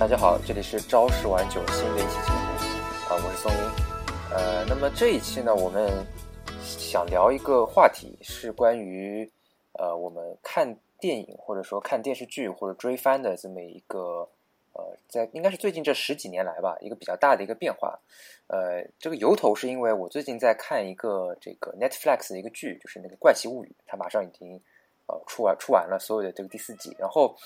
大家好，这里是朝十晚九新的一期节目啊，我是松英。呃，那么这一期呢，我们想聊一个话题，是关于呃我们看电影或者说看电视剧或者追番的这么一个呃，在应该是最近这十几年来吧，一个比较大的一个变化。呃，这个由头是因为我最近在看一个这个 Netflix 的一个剧，就是那个《怪奇物语》，它马上已经呃出完出完了所有的这个第四季，然后。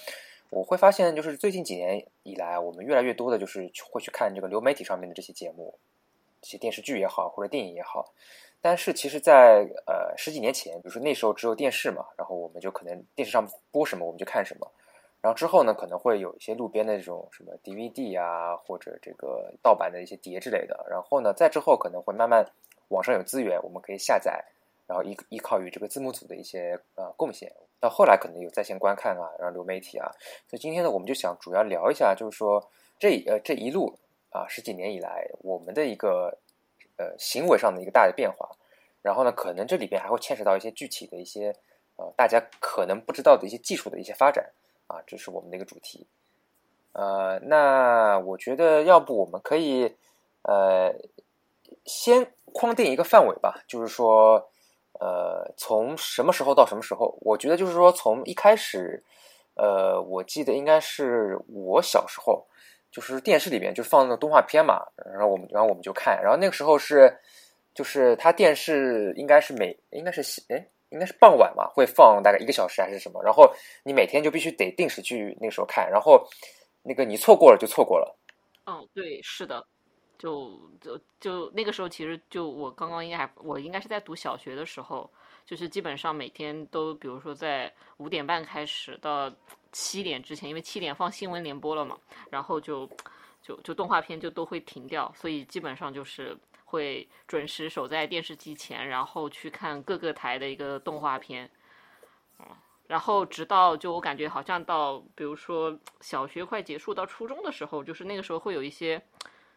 我会发现，就是最近几年以来，我们越来越多的，就是会去看这个流媒体上面的这些节目，这些电视剧也好，或者电影也好。但是，其实，在呃十几年前，比如说那时候只有电视嘛，然后我们就可能电视上播什么我们就看什么。然后之后呢，可能会有一些路边的这种什么 DVD 啊，或者这个盗版的一些碟之类的。然后呢，再之后可能会慢慢网上有资源，我们可以下载。然后依依靠于这个字幕组的一些呃贡献，到后来可能有在线观看啊，然后流媒体啊，所以今天呢，我们就想主要聊一下，就是说这呃这一路啊十几年以来我们的一个呃行为上的一个大的变化，然后呢，可能这里边还会牵扯到一些具体的一些呃大家可能不知道的一些技术的一些发展啊，这是我们的一个主题。呃，那我觉得要不我们可以呃先框定一个范围吧，就是说。呃，从什么时候到什么时候？我觉得就是说，从一开始，呃，我记得应该是我小时候，就是电视里边就放那个动画片嘛，然后我们，然后我们就看，然后那个时候是，就是它电视应该是每应该是哎，应该是傍晚嘛，会放大概一个小时还是什么，然后你每天就必须得定时去那个时候看，然后那个你错过了就错过了。嗯，对，是的。就就就那个时候，其实就我刚刚应该还我应该是在读小学的时候，就是基本上每天都，比如说在五点半开始到七点之前，因为七点放新闻联播了嘛，然后就就就动画片就都会停掉，所以基本上就是会准时守在电视机前，然后去看各个台的一个动画片，嗯然后直到就我感觉好像到比如说小学快结束到初中的时候，就是那个时候会有一些。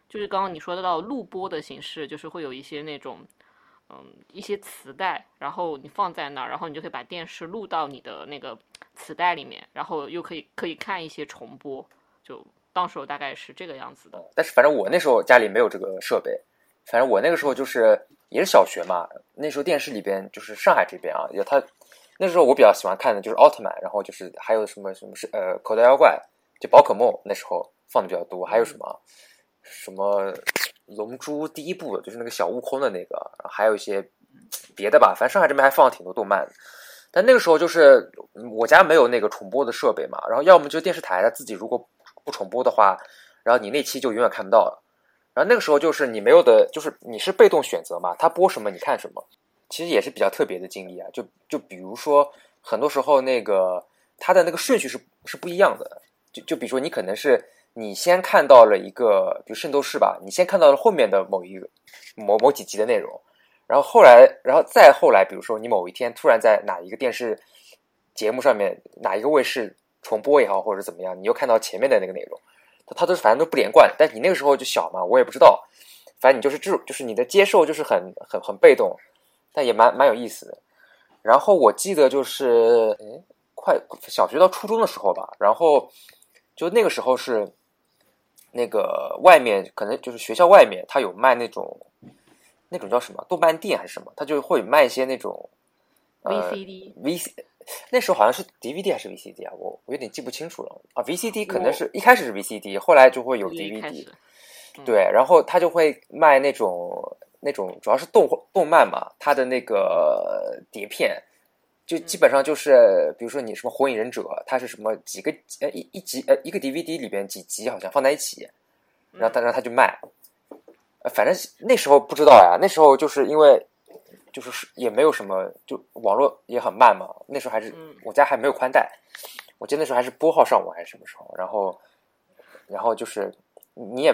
就是刚刚你说的到录播的形式，就是会有一些那种，嗯，一些磁带，然后你放在那儿，然后你就可以把电视录到你的那个磁带里面，然后又可以可以看一些重播，就到时候大概是这个样子的。但是反正我那时候家里没有这个设备，反正我那个时候就是也是小学嘛，那时候电视里边就是上海这边啊，有他那时候我比较喜欢看的就是奥特曼，然后就是还有什么什么是呃口袋妖怪，就宝可梦那时候放的比较多，还有什么。什么龙珠第一部就是那个小悟空的那个，还有一些别的吧，反正上海这边还放了挺多动漫。但那个时候就是我家没有那个重播的设备嘛，然后要么就电视台它自己如果不重播的话，然后你那期就永远看不到了。然后那个时候就是你没有的，就是你是被动选择嘛，他播什么你看什么，其实也是比较特别的经历啊。就就比如说很多时候那个它的那个顺序是是不一样的，就就比如说你可能是。你先看到了一个，比如《圣斗士》吧，你先看到了后面的某一个、某某几集的内容，然后后来，然后再后来，比如说你某一天突然在哪一个电视节目上面，哪一个卫视重播也好，或者怎么样，你又看到前面的那个内容，它都是反正都不连贯。但你那个时候就小嘛，我也不知道，反正你就是这，就是你的接受就是很很很被动，但也蛮蛮有意思的。然后我记得就是，哎，快小学到初中的时候吧，然后就那个时候是。那个外面可能就是学校外面，他有卖那种那种叫什么？动漫店还是什么，他就会卖一些那种呃 VCD、VC，那时候好像是 DVD 还是 VCD 啊，我我有点记不清楚了。啊。VCD 可能是一开始是 VCD，后来就会有 DVD，对，然后他就会卖那种那种主要是动动漫嘛，他的那个碟片。就基本上就是，比如说你什么《火影忍者》，它是什么几个呃一一集呃一个 DVD 里边几集好像放在一起，然后他然后他就卖，反正那时候不知道呀，那时候就是因为就是也没有什么，就网络也很慢嘛，那时候还是我家还没有宽带，我记得那时候还是拨号上网还是什么时候，然后然后就是你也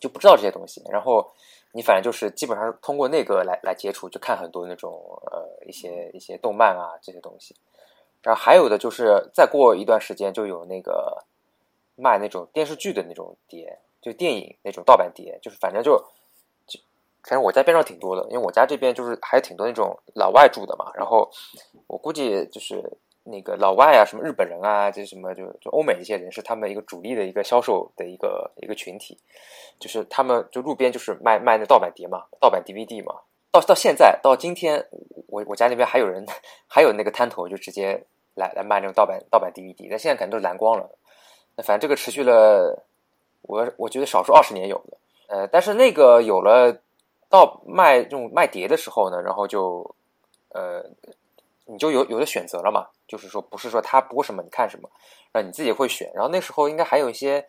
就不知道这些东西，然后。你反正就是基本上通过那个来来接触，就看很多那种呃一些一些动漫啊这些东西，然后还有的就是再过一段时间就有那个卖那种电视剧的那种碟，就电影那种盗版碟，就是反正就就反正我家边上挺多的，因为我家这边就是还挺多那种老外住的嘛，然后我估计就是那个老外啊，什么日本人啊，这什么就就欧美一些人是他们一个主力的一个销售的一个一个群体，就是他们就路边就是卖卖那盗版碟嘛，盗版 DVD 嘛。到到现在到今天，我我家那边还有人 还有那个摊头，就直接来来卖那种盗版盗版 DVD。但现在可能都蓝光了。那反正这个持续了，我我觉得少说二十年有的。呃，但是那个有了到卖这种卖碟的时候呢，然后就呃。你就有有的选择了嘛，就是说不是说他播什么你看什么，然后你自己会选。然后那时候应该还有一些，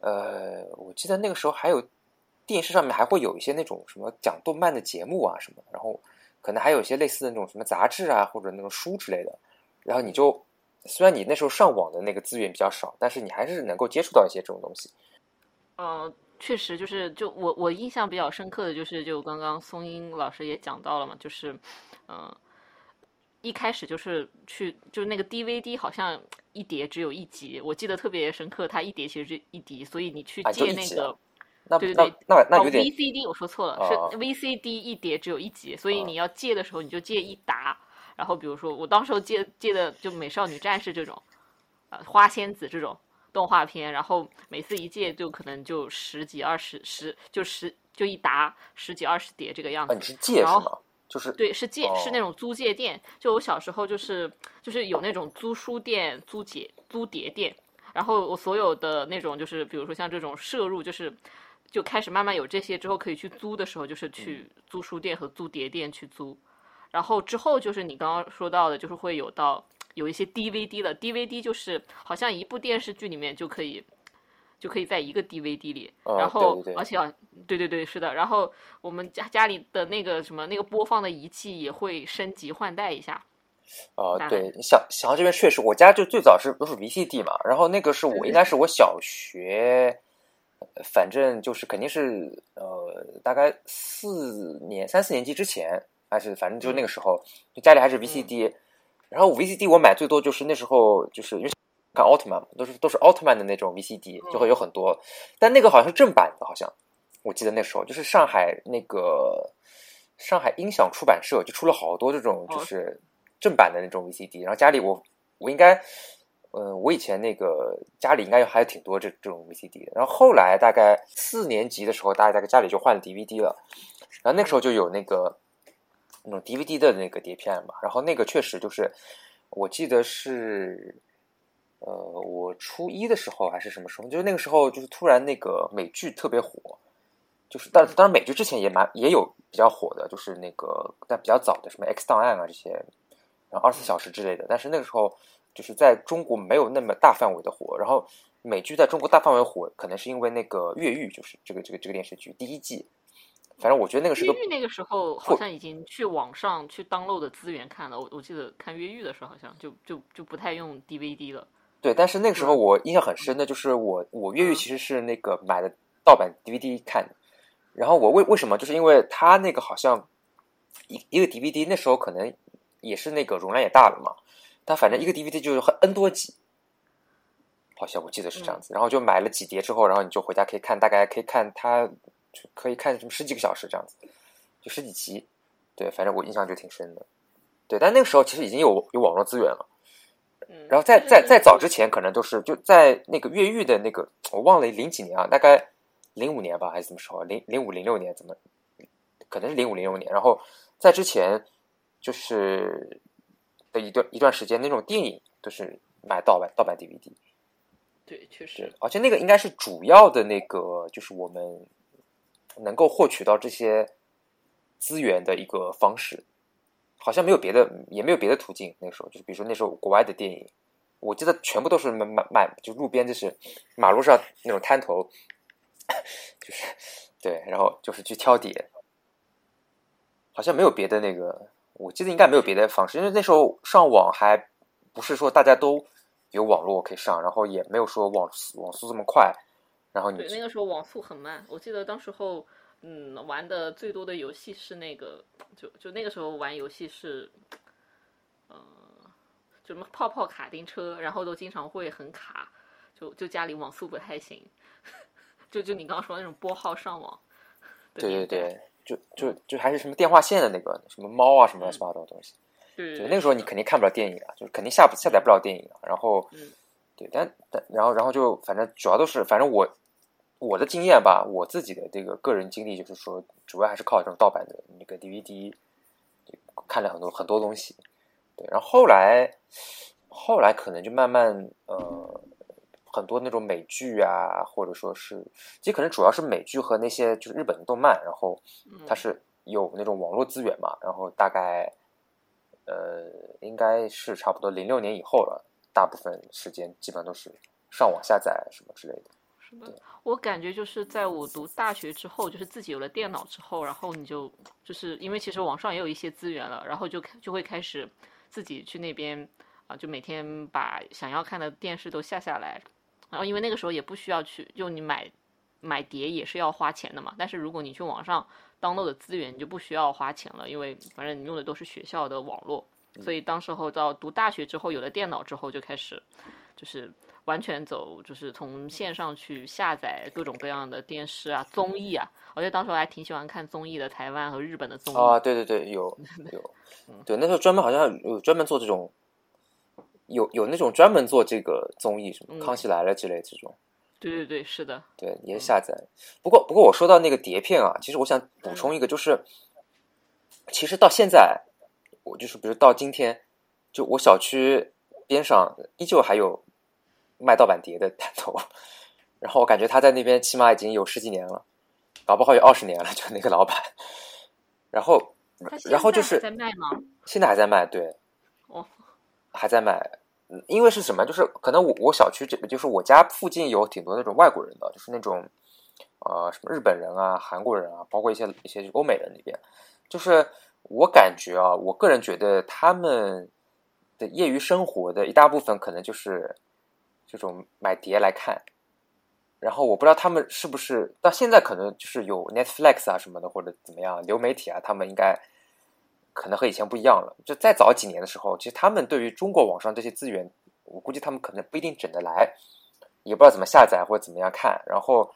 呃，我记得那个时候还有电视上面还会有一些那种什么讲动漫的节目啊什么，然后可能还有一些类似的那种什么杂志啊或者那种书之类的。然后你就虽然你那时候上网的那个资源比较少，但是你还是能够接触到一些这种东西。嗯，确实就是就我我印象比较深刻的就是就刚刚松英老师也讲到了嘛，就是嗯。一开始就是去，就是那个 DVD 好像一碟只有一集，我记得特别深刻。它一碟其实是一集，所以你去借那个，对对对，那那有点 VCD，我说错了，是 VCD 一碟只有一集，所以你要借的时候你就借一沓。然后比如说我当时候借借的就美少女战士这种，呃花仙子这种动画片，然后每次一借就可能就十几二十十就十就一沓十几二十碟这个样子。你是借是吗？就是对，是借是那种租借店。就我小时候就是就是有那种租书店、租碟、租碟店。然后我所有的那种就是比如说像这种摄入，就是就开始慢慢有这些之后可以去租的时候，就是去租书店和租碟店去租。然后之后就是你刚刚说到的，就是会有到有一些 DVD 了 DVD，就是好像一部电视剧里面就可以。就可以在一个 DVD 里，然后而且啊，对对对，是的，然后我们家家里的那个什么那个播放的仪器也会升级换代一下。哦，对，想想到这边确实，我家就最早是都是 VCD 嘛，然后那个是我应该是我小学，反正就是肯定是呃大概四年三四年级之前，还是反正就那个时候，就家里还是 VCD，然后 VCD 我买最多就是那时候就是因为。看奥特曼嘛都是都是奥特曼的那种 VCD，就会有很多，但那个好像是正版的，好像我记得那时候就是上海那个上海音响出版社就出了好多这种就是正版的那种 VCD，然后家里我我应该，嗯，我以前那个家里应该还有挺多这这种 VCD 的，然后后来大概四年级的时候，大概大概家里就换了 DVD 了，然后那个时候就有那个那种 DVD 的那个碟片嘛，然后那个确实就是我记得是。呃，我初一的时候还是什么时候？就是那个时候，就是突然那个美剧特别火，就是但当然美剧之前也蛮也有比较火的，就是那个但比较早的什么《X 档案》啊这些，然后二十四小时之类的。但是那个时候就是在中国没有那么大范围的火。然后美剧在中国大范围火，可能是因为那个《越狱》，就是这个这个这个电视剧第一季。反正我觉得那个是个越狱那个时候好像已经去网上去 download 的资源看了。我我记得看《越狱》的时候，好像就就就不太用 DVD 了。对，但是那个时候我印象很深的就是我我越狱其实是那个买的盗版 DVD 看的，然后我为为什么？就是因为他那个好像一一个 DVD 那时候可能也是那个容量也大了嘛，它反正一个 DVD 就是很 N 多集，好像我记得是这样子。然后就买了几碟之后，然后你就回家可以看，大概可以看它可以看什么十几个小时这样子，就十几集。对，反正我印象就挺深的。对，但那个时候其实已经有有网络资源了。然后在在在早之前，可能都是就在那个越狱的那个，我忘了零几年啊，大概零五年吧，还是什么时候？零零五零六年怎么？可能是零五零六年。然后在之前，就是的一段一段时间，那种电影都是买盗版盗版 DVD。对，确实。而且那个应该是主要的那个，就是我们能够获取到这些资源的一个方式。好像没有别的，也没有别的途径。那个时候，就是比如说那时候国外的电影，我记得全部都是买买买，就路边就是马路上那种摊头，就是对，然后就是去挑碟。好像没有别的那个，我记得应该没有别的方式，因为那时候上网还不是说大家都有网络可以上，然后也没有说网网速这么快。然后你对那个时候网速很慢，我记得当时候。嗯，玩的最多的游戏是那个，就就那个时候玩游戏是，呃，什么泡泡卡丁车，然后都经常会很卡，就就家里网速不太行，就就你刚刚说那种拨号上网，对对对，就就就还是什么电话线的那个什么猫啊什么乱七八糟的东西，对那个时候你肯定看不了电影啊，就是肯定下不下载不了电影啊。然后，嗯对，但但然后然后就反正主要都是，反正我我的经验吧，我自己的这个个人经历就是说，主要还是靠这种盗版的那个 DVD 看了很多很多东西。对，然后后来后来可能就慢慢呃很多那种美剧啊，或者说是其实可能主要是美剧和那些就是日本的动漫，然后它是有那种网络资源嘛，然后大概呃应该是差不多零六年以后了，大部分时间基本上都是上网下载什么之类的。我感觉就是在我读大学之后，就是自己有了电脑之后，然后你就就是因为其实网上也有一些资源了，然后就就会开始自己去那边啊，就每天把想要看的电视都下下来，然后因为那个时候也不需要去，就你买买碟也是要花钱的嘛，但是如果你去网上 download 的资源，你就不需要花钱了，因为反正你用的都是学校的网络，所以当时候到读大学之后有了电脑之后，就开始就是。完全走就是从线上去下载各种各样的电视啊、综艺啊，我觉得当时我还挺喜欢看综艺的，台湾和日本的综艺啊，对对对，有 有，对，那时候专门好像有专门做这种，有有那种专门做这个综艺，什么《康熙来了》之类这种。对对对，是的，对，也下载。不过不过我说到那个碟片啊，其实我想补充一个，就是其实到现在，我就是比如到今天，就我小区边上依旧还有。卖盗版碟的摊头，然后我感觉他在那边起码已经有十几年了，搞不好有二十年了，就那个老板。然后，然后就是在卖吗？现在还在卖，对，哦，还在卖。因为是什么？就是可能我我小区这，就是我家附近有挺多那种外国人的，就是那种呃什么日本人啊、韩国人啊，包括一些一些欧美人那边。就是我感觉啊，我个人觉得他们的业余生活的一大部分，可能就是。这种买碟来看，然后我不知道他们是不是到现在可能就是有 Netflix 啊什么的或者怎么样流媒体啊，他们应该可能和以前不一样了。就再早几年的时候，其实他们对于中国网上这些资源，我估计他们可能不一定整得来，也不知道怎么下载或者怎么样看。然后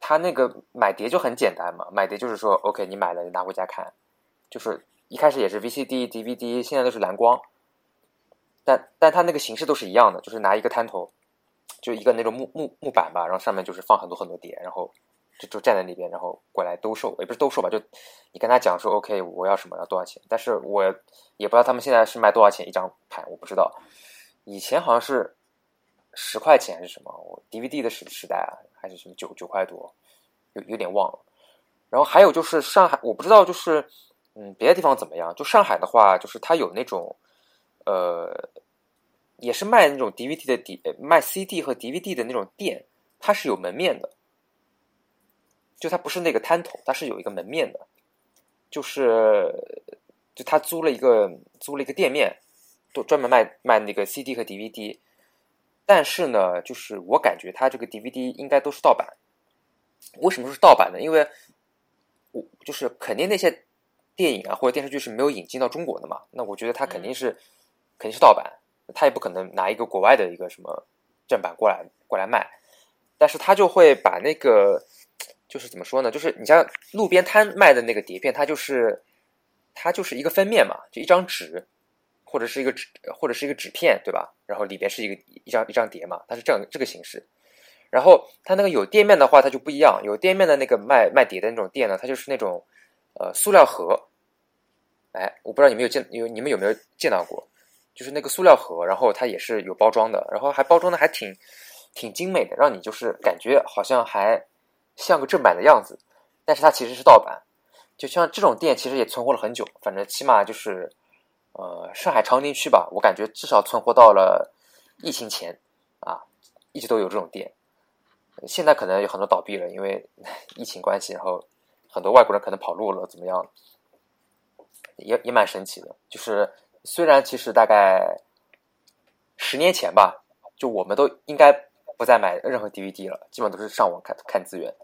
他那个买碟就很简单嘛，买碟就是说 OK，你买了你拿回家看，就是一开始也是 VCD、DVD，现在都是蓝光。但但它那个形式都是一样的，就是拿一个摊头，就一个那种木木木板吧，然后上面就是放很多很多碟，然后就就站在那边，然后过来兜售，也不是兜售吧，就你跟他讲说 OK，我要什么要多少钱，但是我也不知道他们现在是卖多少钱一张盘，我不知道，以前好像是十块钱还是什么，我 DVD 的时时代啊，还是什么九九块多，有有点忘了。然后还有就是上海，我不知道就是嗯别的地方怎么样，就上海的话，就是它有那种。呃，也是卖那种 DVD 的碟卖 CD 和 DVD 的那种店，它是有门面的，就它不是那个摊头，它是有一个门面的，就是就他租了一个租了一个店面，都专门卖卖那个 CD 和 DVD，但是呢，就是我感觉他这个 DVD 应该都是盗版，为什么是盗版呢？因为我就是肯定那些电影啊或者电视剧是没有引进到中国的嘛，那我觉得他肯定是。肯定是盗版，他也不可能拿一个国外的一个什么正版过来过来卖，但是他就会把那个就是怎么说呢？就是你像路边摊卖的那个碟片，它就是它就是一个封面嘛，就一张纸或者是一个纸或者是一个纸片，对吧？然后里边是一个一张一张碟嘛，它是这样这个形式。然后它那个有店面的话，它就不一样。有店面的那个卖卖碟的那种店呢，它就是那种呃塑料盒。哎，我不知道你们有见有你们有没有见到过？就是那个塑料盒，然后它也是有包装的，然后还包装的还挺挺精美的，让你就是感觉好像还像个正版的样子，但是它其实是盗版。就像这种店其实也存活了很久，反正起码就是呃上海长宁区吧，我感觉至少存活到了疫情前啊，一直都有这种店。现在可能有很多倒闭了，因为 疫情关系，然后很多外国人可能跑路了，怎么样？也也蛮神奇的，就是。虽然其实大概十年前吧，就我们都应该不再买任何 DVD 了，基本都是上网看看资源。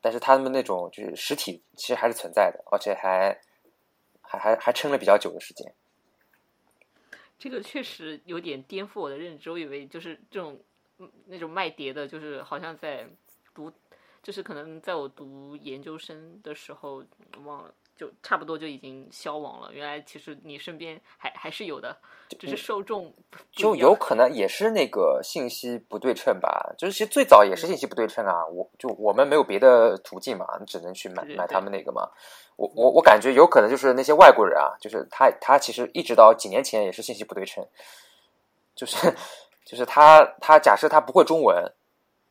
但是他们那种就是实体其实还是存在的，而且还还还还撑了比较久的时间。这个确实有点颠覆我的认知，我以为就是这种那种卖碟的，就是好像在读，就是可能在我读研究生的时候忘了。就差不多就已经消亡了。原来其实你身边还还是有的，只是受众就有可能也是那个信息不对称吧。就是其实最早也是信息不对称啊，我就我们没有别的途径嘛，你只能去买买他们那个嘛。我我我感觉有可能就是那些外国人啊，就是他他其实一直到几年前也是信息不对称，就是就是他他假设他不会中文。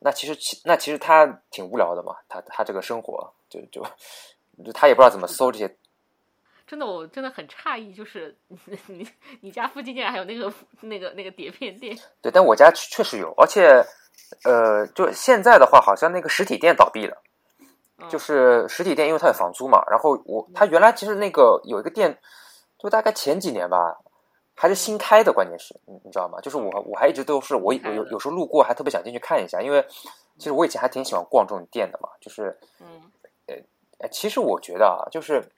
那其实其那其实他挺无聊的嘛，他他这个生活就就就他也不知道怎么搜这些。真的，我真的很诧异，就是你 你家附近竟然还有那个那个那个碟片店。对，但我家确实有，而且呃，就现在的话，好像那个实体店倒闭了，就是实体店因为它有房租嘛。然后我他原来其实那个有一个店，就大概前几年吧。还是新开的，关键是，你你知道吗？就是我我还一直都是我我有有时候路过还特别想进去看一下，因为其实我以前还挺喜欢逛这种店的嘛。就是其实我觉得啊，就是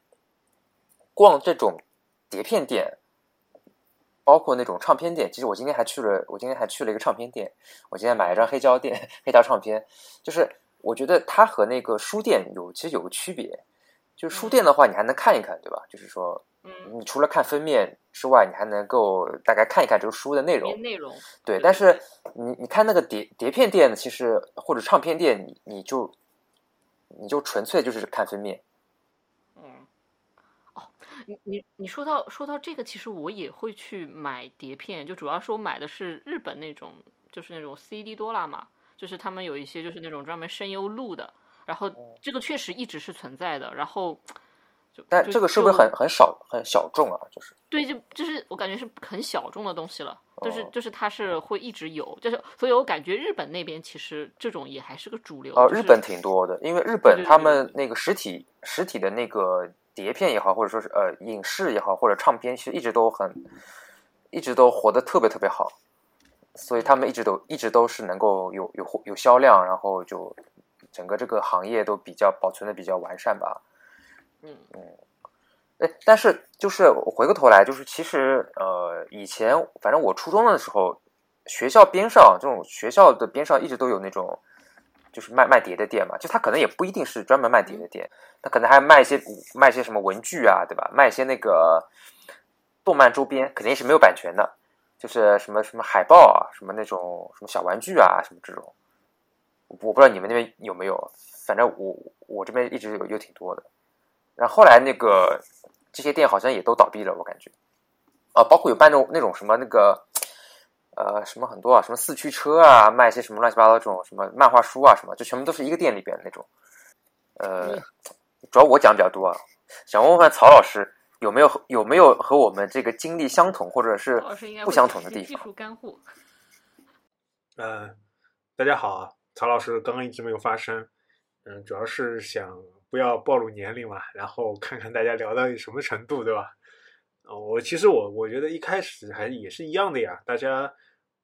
逛这种碟片店，包括那种唱片店。其实我今天还去了，我今天还去了一个唱片店，我今天买了一张黑胶店 黑胶唱片。就是我觉得它和那个书店有其实有个区别，就是书店的话你还能看一看，对吧？就是说。嗯，你除了看封面之外，你还能够大概看一看这个书的内容。内容对，但是你你看那个碟碟片店，其实或者唱片店，你你就你就纯粹就是看封面。嗯，哦，你你你说到说到这个，其实我也会去买碟片，就主要是我买的是日本那种，就是那种 CD 多啦嘛，就是他们有一些就是那种专门声优录的，然后这个确实一直是存在的，然后。就但这个是不是很很少很小众啊？就是对，就就是我感觉是很小众的东西了。就是就是它是会一直有，就是所以我感觉日本那边其实这种也还是个主流。哦，日本挺多的，因为日本他们那个实体实体的那个碟片也好，或者说是呃影视也好，或者唱片，其实一直都很一直都活得特别特别好，所以他们一直都一直都是能够有有有销量，然后就整个这个行业都比较保存的比较完善吧。嗯嗯，哎，但是就是回过头来，就是其实呃，以前反正我初中的时候，学校边上这种学校的边上一直都有那种就是卖卖碟的店嘛，就他可能也不一定是专门卖碟的店，他可能还卖一些卖一些什么文具啊，对吧？卖一些那个动漫周边，肯定是没有版权的，就是什么什么海报啊，什么那种什么小玩具啊，什么这种，我不知道你们那边有没有，反正我我这边一直有有挺多的。然后后来那个这些店好像也都倒闭了，我感觉，啊，包括有卖那种那种什么那个，呃，什么很多啊，什么四驱车啊，卖一些什么乱七八糟这种什么漫画书啊，什么，就全部都是一个店里边的那种。呃，主要我讲比较多啊，想问问曹老师有没有有没有和我们这个经历相同或者是不相同的地方？技术干货。嗯，大家好啊，曹老师刚刚一直没有发声，嗯，主要是想。不要暴露年龄嘛，然后看看大家聊到什么程度，对吧？哦，我其实我我觉得一开始还也是一样的呀，大家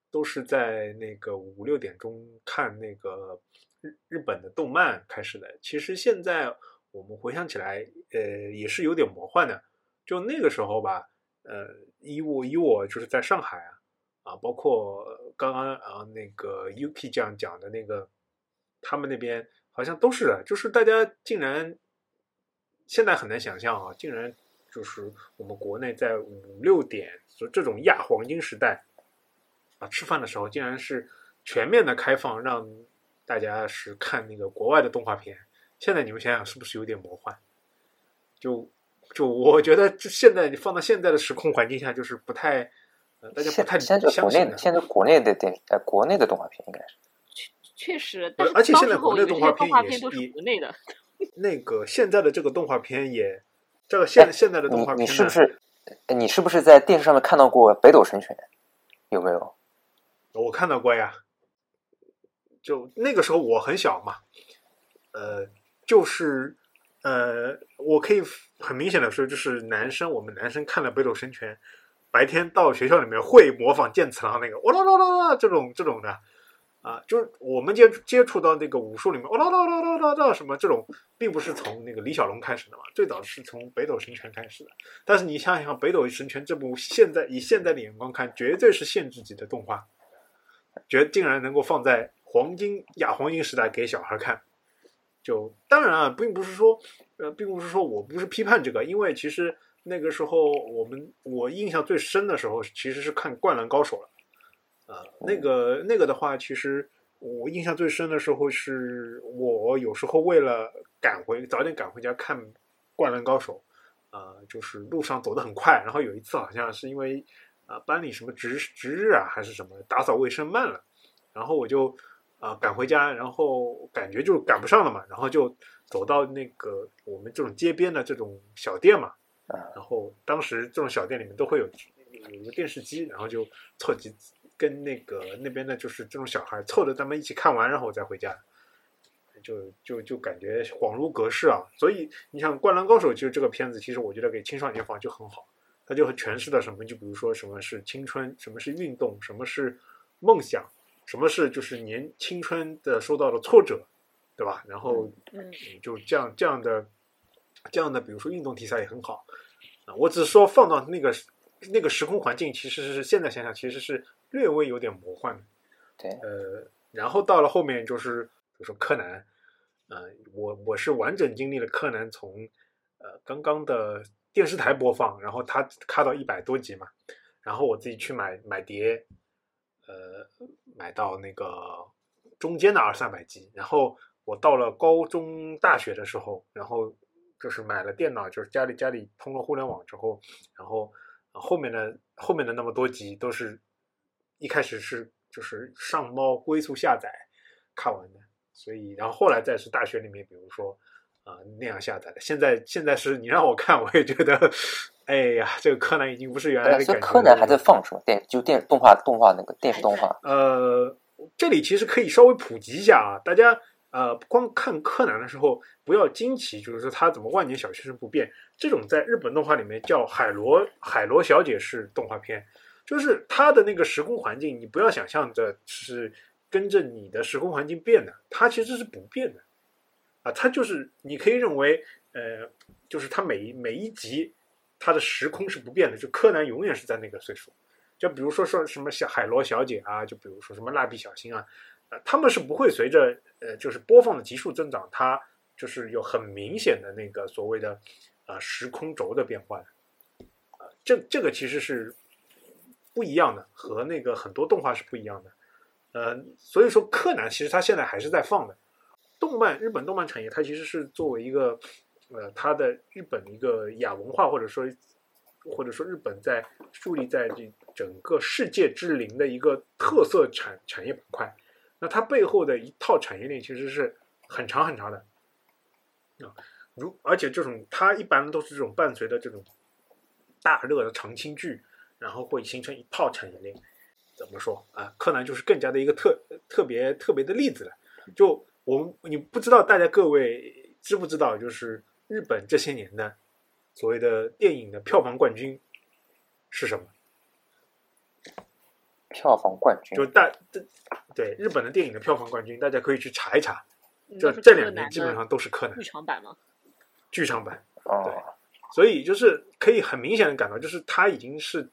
都是在那个五六点钟看那个日日本的动漫开始的。其实现在我们回想起来，呃，也是有点魔幻的。就那个时候吧，呃，以我以我就是在上海啊，啊，包括刚刚啊那个 UK 这样讲的那个，他们那边。好像都是的，就是大家竟然现在很难想象啊，竟然就是我们国内在五六点就这种亚黄金时代啊，吃饭的时候竟然是全面的开放，让大家是看那个国外的动画片。现在你们想想，是不是有点魔幻？就就我觉得，就现在你放到现在的时空环境下，就是不太呃，大家不太现在国内的现在国内的电呃国内的动画片应该是。确实，而且现在国内动画片也是国内的。那个现在的这个动画片也，这个现现在的动画片，你是不是？你是不是在电视上面看到过《北斗神拳》？有没有？我看到过呀。就那个时候我很小嘛，呃，就是呃，我可以很明显的说，就是男生，我们男生看了《北斗神拳》，白天到学校里面会模仿剑次郎那个哇啦啦啦啦这种这种的。啊，就是我们接接触到那个武术里面，哦啦啦啦啦啦啦什么这种，并不是从那个李小龙开始的嘛，最早是从北斗神拳开始的。但是你想想，北斗神拳这部现在以现在的眼光看，绝对是限制级的动画，绝竟然能够放在黄金亚黄金时代给小孩看，就当然啊，并不是说呃，并不是说我不是批判这个，因为其实那个时候我们我印象最深的时候其实是看《灌篮高手》了。呃，那个那个的话，其实我印象最深的时候是我有时候为了赶回早点赶回家看《灌篮高手》，呃，就是路上走得很快，然后有一次好像是因为啊班里什么值值日啊还是什么打扫卫生慢了，然后我就啊赶回家，然后感觉就赶不上了嘛，然后就走到那个我们这种街边的这种小店嘛，然后当时这种小店里面都会有有一个电视机，然后就凑几。跟那个那边的，就是这种小孩凑着咱们一起看完，然后我再回家，就就就感觉恍如隔世啊。所以你像《灌篮高手》，其实这个片子，其实我觉得给青少年放就很好，它就诠释了什么？就比如说什么是青春，什么是运动，什么是梦想，什么是就是年青春的受到了挫折，对吧？然后嗯，就这样这样的这样的，比如说运动题材也很好啊。我只是说放到那个那个时空环境，其实是现在想想，其实是。略微有点魔幻，对，呃，然后到了后面就是，比如说柯南，呃，我我是完整经历了柯南从，呃，刚刚的电视台播放，然后他看到一百多集嘛，然后我自己去买买碟，呃，买到那个中间的二三百集，然后我到了高中大学的时候，然后就是买了电脑，就是家里家里通了互联网之后，然后后面的后面的那么多集都是。一开始是就是上猫龟速下载看完的，所以然后后来再是大学里面，比如说啊那样下载的。现在现在是你让我看，我也觉得，哎呀，这个柯南已经不是原来的感觉。柯南还在放是吧？电就电动画动画那个电视动画。呃，这里其实可以稍微普及一下啊，大家呃光看柯南的时候不要惊奇，就是说他怎么万年小学生不变？这种在日本动画里面叫海螺海螺小姐式动画片。就是它的那个时空环境，你不要想象着是跟着你的时空环境变的，它其实是不变的，啊，它就是你可以认为，呃，就是它每一每一集它的时空是不变的，就柯南永远是在那个岁数，就比如说说什么小海螺小姐啊，就比如说什么蜡笔小新啊，啊，他们是不会随着呃就是播放的集数增长，它就是有很明显的那个所谓的啊时空轴的变换，啊，这这个其实是。不一样的，和那个很多动画是不一样的，呃，所以说柯南其实它现在还是在放的。动漫日本动漫产业，它其实是作为一个呃它的日本一个亚文化，或者说或者说日本在树立在这整个世界之林的一个特色产产业板块。那它背后的一套产业链其实是很长很长的啊，如而且这种它一般都是这种伴随的这种大热的长青剧。然后会形成一套产业链，怎么说啊？柯南就是更加的一个特特别特别的例子了。就我们你不知道大家各位知不知道，就是日本这些年的所谓的电影的票房冠军是什么？票房冠军就大这对日本的电影的票房冠军，大家可以去查一查。就这两年基本上都是柯南剧场版吗？剧场版哦，对，所以就是可以很明显的感到，就是它已经是。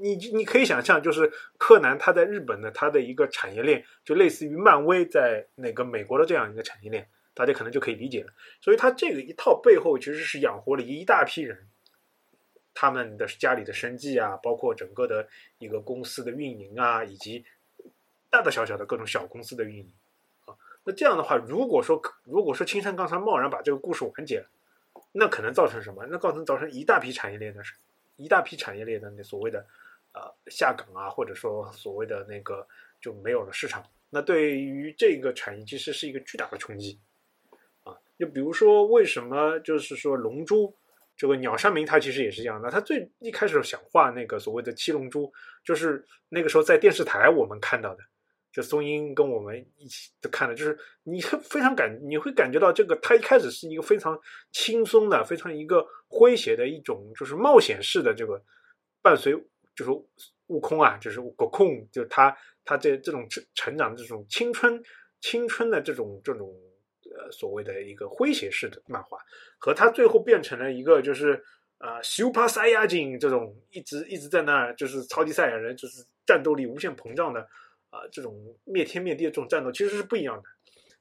你你可以想象，就是柯南他在日本的他的一个产业链，就类似于漫威在那个美国的这样一个产业链，大家可能就可以理解了。所以他这个一套背后其实是养活了一大批人，他们的家里的生计啊，包括整个的一个公司的运营啊，以及大大小小的各种小公司的运营啊。那这样的话，如果说如果说青山刚才贸然把这个故事完结了，那可能造成什么？那造成造成一大批产业链的事。一大批产业链的那所谓的，呃下岗啊，或者说所谓的那个就没有了市场，那对于这个产业其实是一个巨大的冲击，啊，就比如说为什么就是说龙珠这个鸟山明他其实也是这样的，他最一开始想画那个所谓的七龙珠，就是那个时候在电视台我们看到的。就松英跟我们一起都看了，就是你非常感，你会感觉到这个，它一开始是一个非常轻松的、非常一个诙谐的一种，就是冒险式的这个伴随，就是悟空啊，就是悟空，就是他他这这种成成长的这种青春青春的这种这种呃所谓的一个诙谐式的漫画，和他最后变成了一个就是啊 Super Saiyan 这种一直一直在那就是超级赛亚人，就是战斗力无限膨胀的。啊，这种灭天灭地的这种战斗其实是不一样的。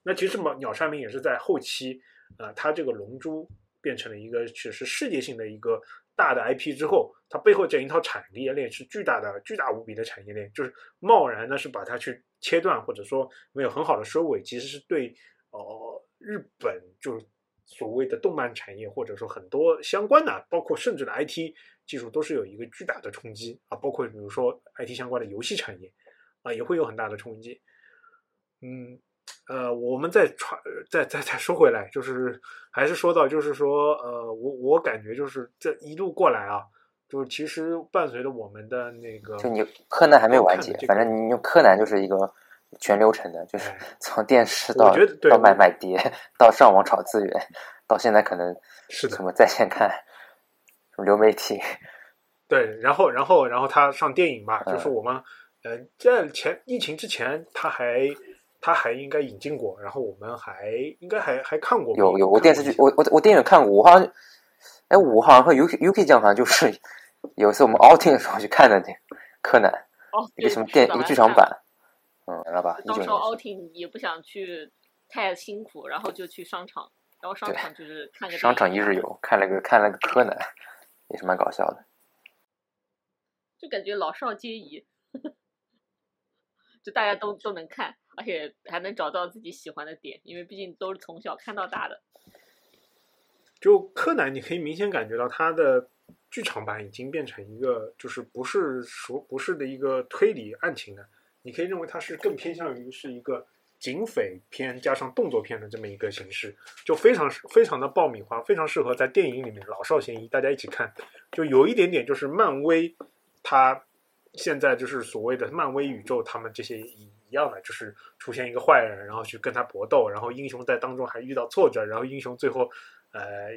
那其实鸟鸟山明也是在后期，呃，他这个龙珠变成了一个确实世界性的一个大的 IP 之后，它背后这一套产业链是巨大的、巨大无比的产业链，就是贸然的是把它去切断，或者说没有很好的收尾，其实是对呃日本就是所谓的动漫产业或者说很多相关的，包括甚至的 IT 技术都是有一个巨大的冲击啊，包括比如说 IT 相关的游戏产业啊，也会有很大的冲击。嗯，呃，我们再传再再再说回来，就是还是说到，就是说，呃，我我感觉就是这一路过来啊，就是其实伴随着我们的那个，就你柯南还没有完结这，个反正你用柯南就是一个全流程的，就是哎 从电视到我觉得对到买买碟，到上网炒资源，到现在可能是的什么在线看，什么流媒体，对，然后然后然后他上电影嘛，嗯 就是我们呃在前疫情之前，他还他还应该引进过，然后我们还应该还还看过有有我电视剧，我我我电影看过，我好像，哎，我好像和 UK UK 酱好像就是有一次我们 outing 的时候去看的那柯南，哦，一个什么电一个剧场版，嗯，知道吧？一九到时 outing 也不想去太辛苦，然后就去商场，然后商场就是看个商场一日游，看了个看了个柯南，也是蛮搞笑的。就感觉老少皆宜，就大家都都能看，而且还能找到自己喜欢的点，因为毕竟都是从小看到大的。就柯南，你可以明显感觉到它的剧场版已经变成一个，就是不是说不是的一个推理案情的，你可以认为它是更偏向于是一个警匪片加上动作片的这么一个形式，就非常非常的爆米花，非常适合在电影里面老少咸宜，大家一起看。就有一点点就是漫威，它现在就是所谓的漫威宇宙，他们这些一一样的，就是出现一个坏人，然后去跟他搏斗，然后英雄在当中还遇到挫折，然后英雄最后呃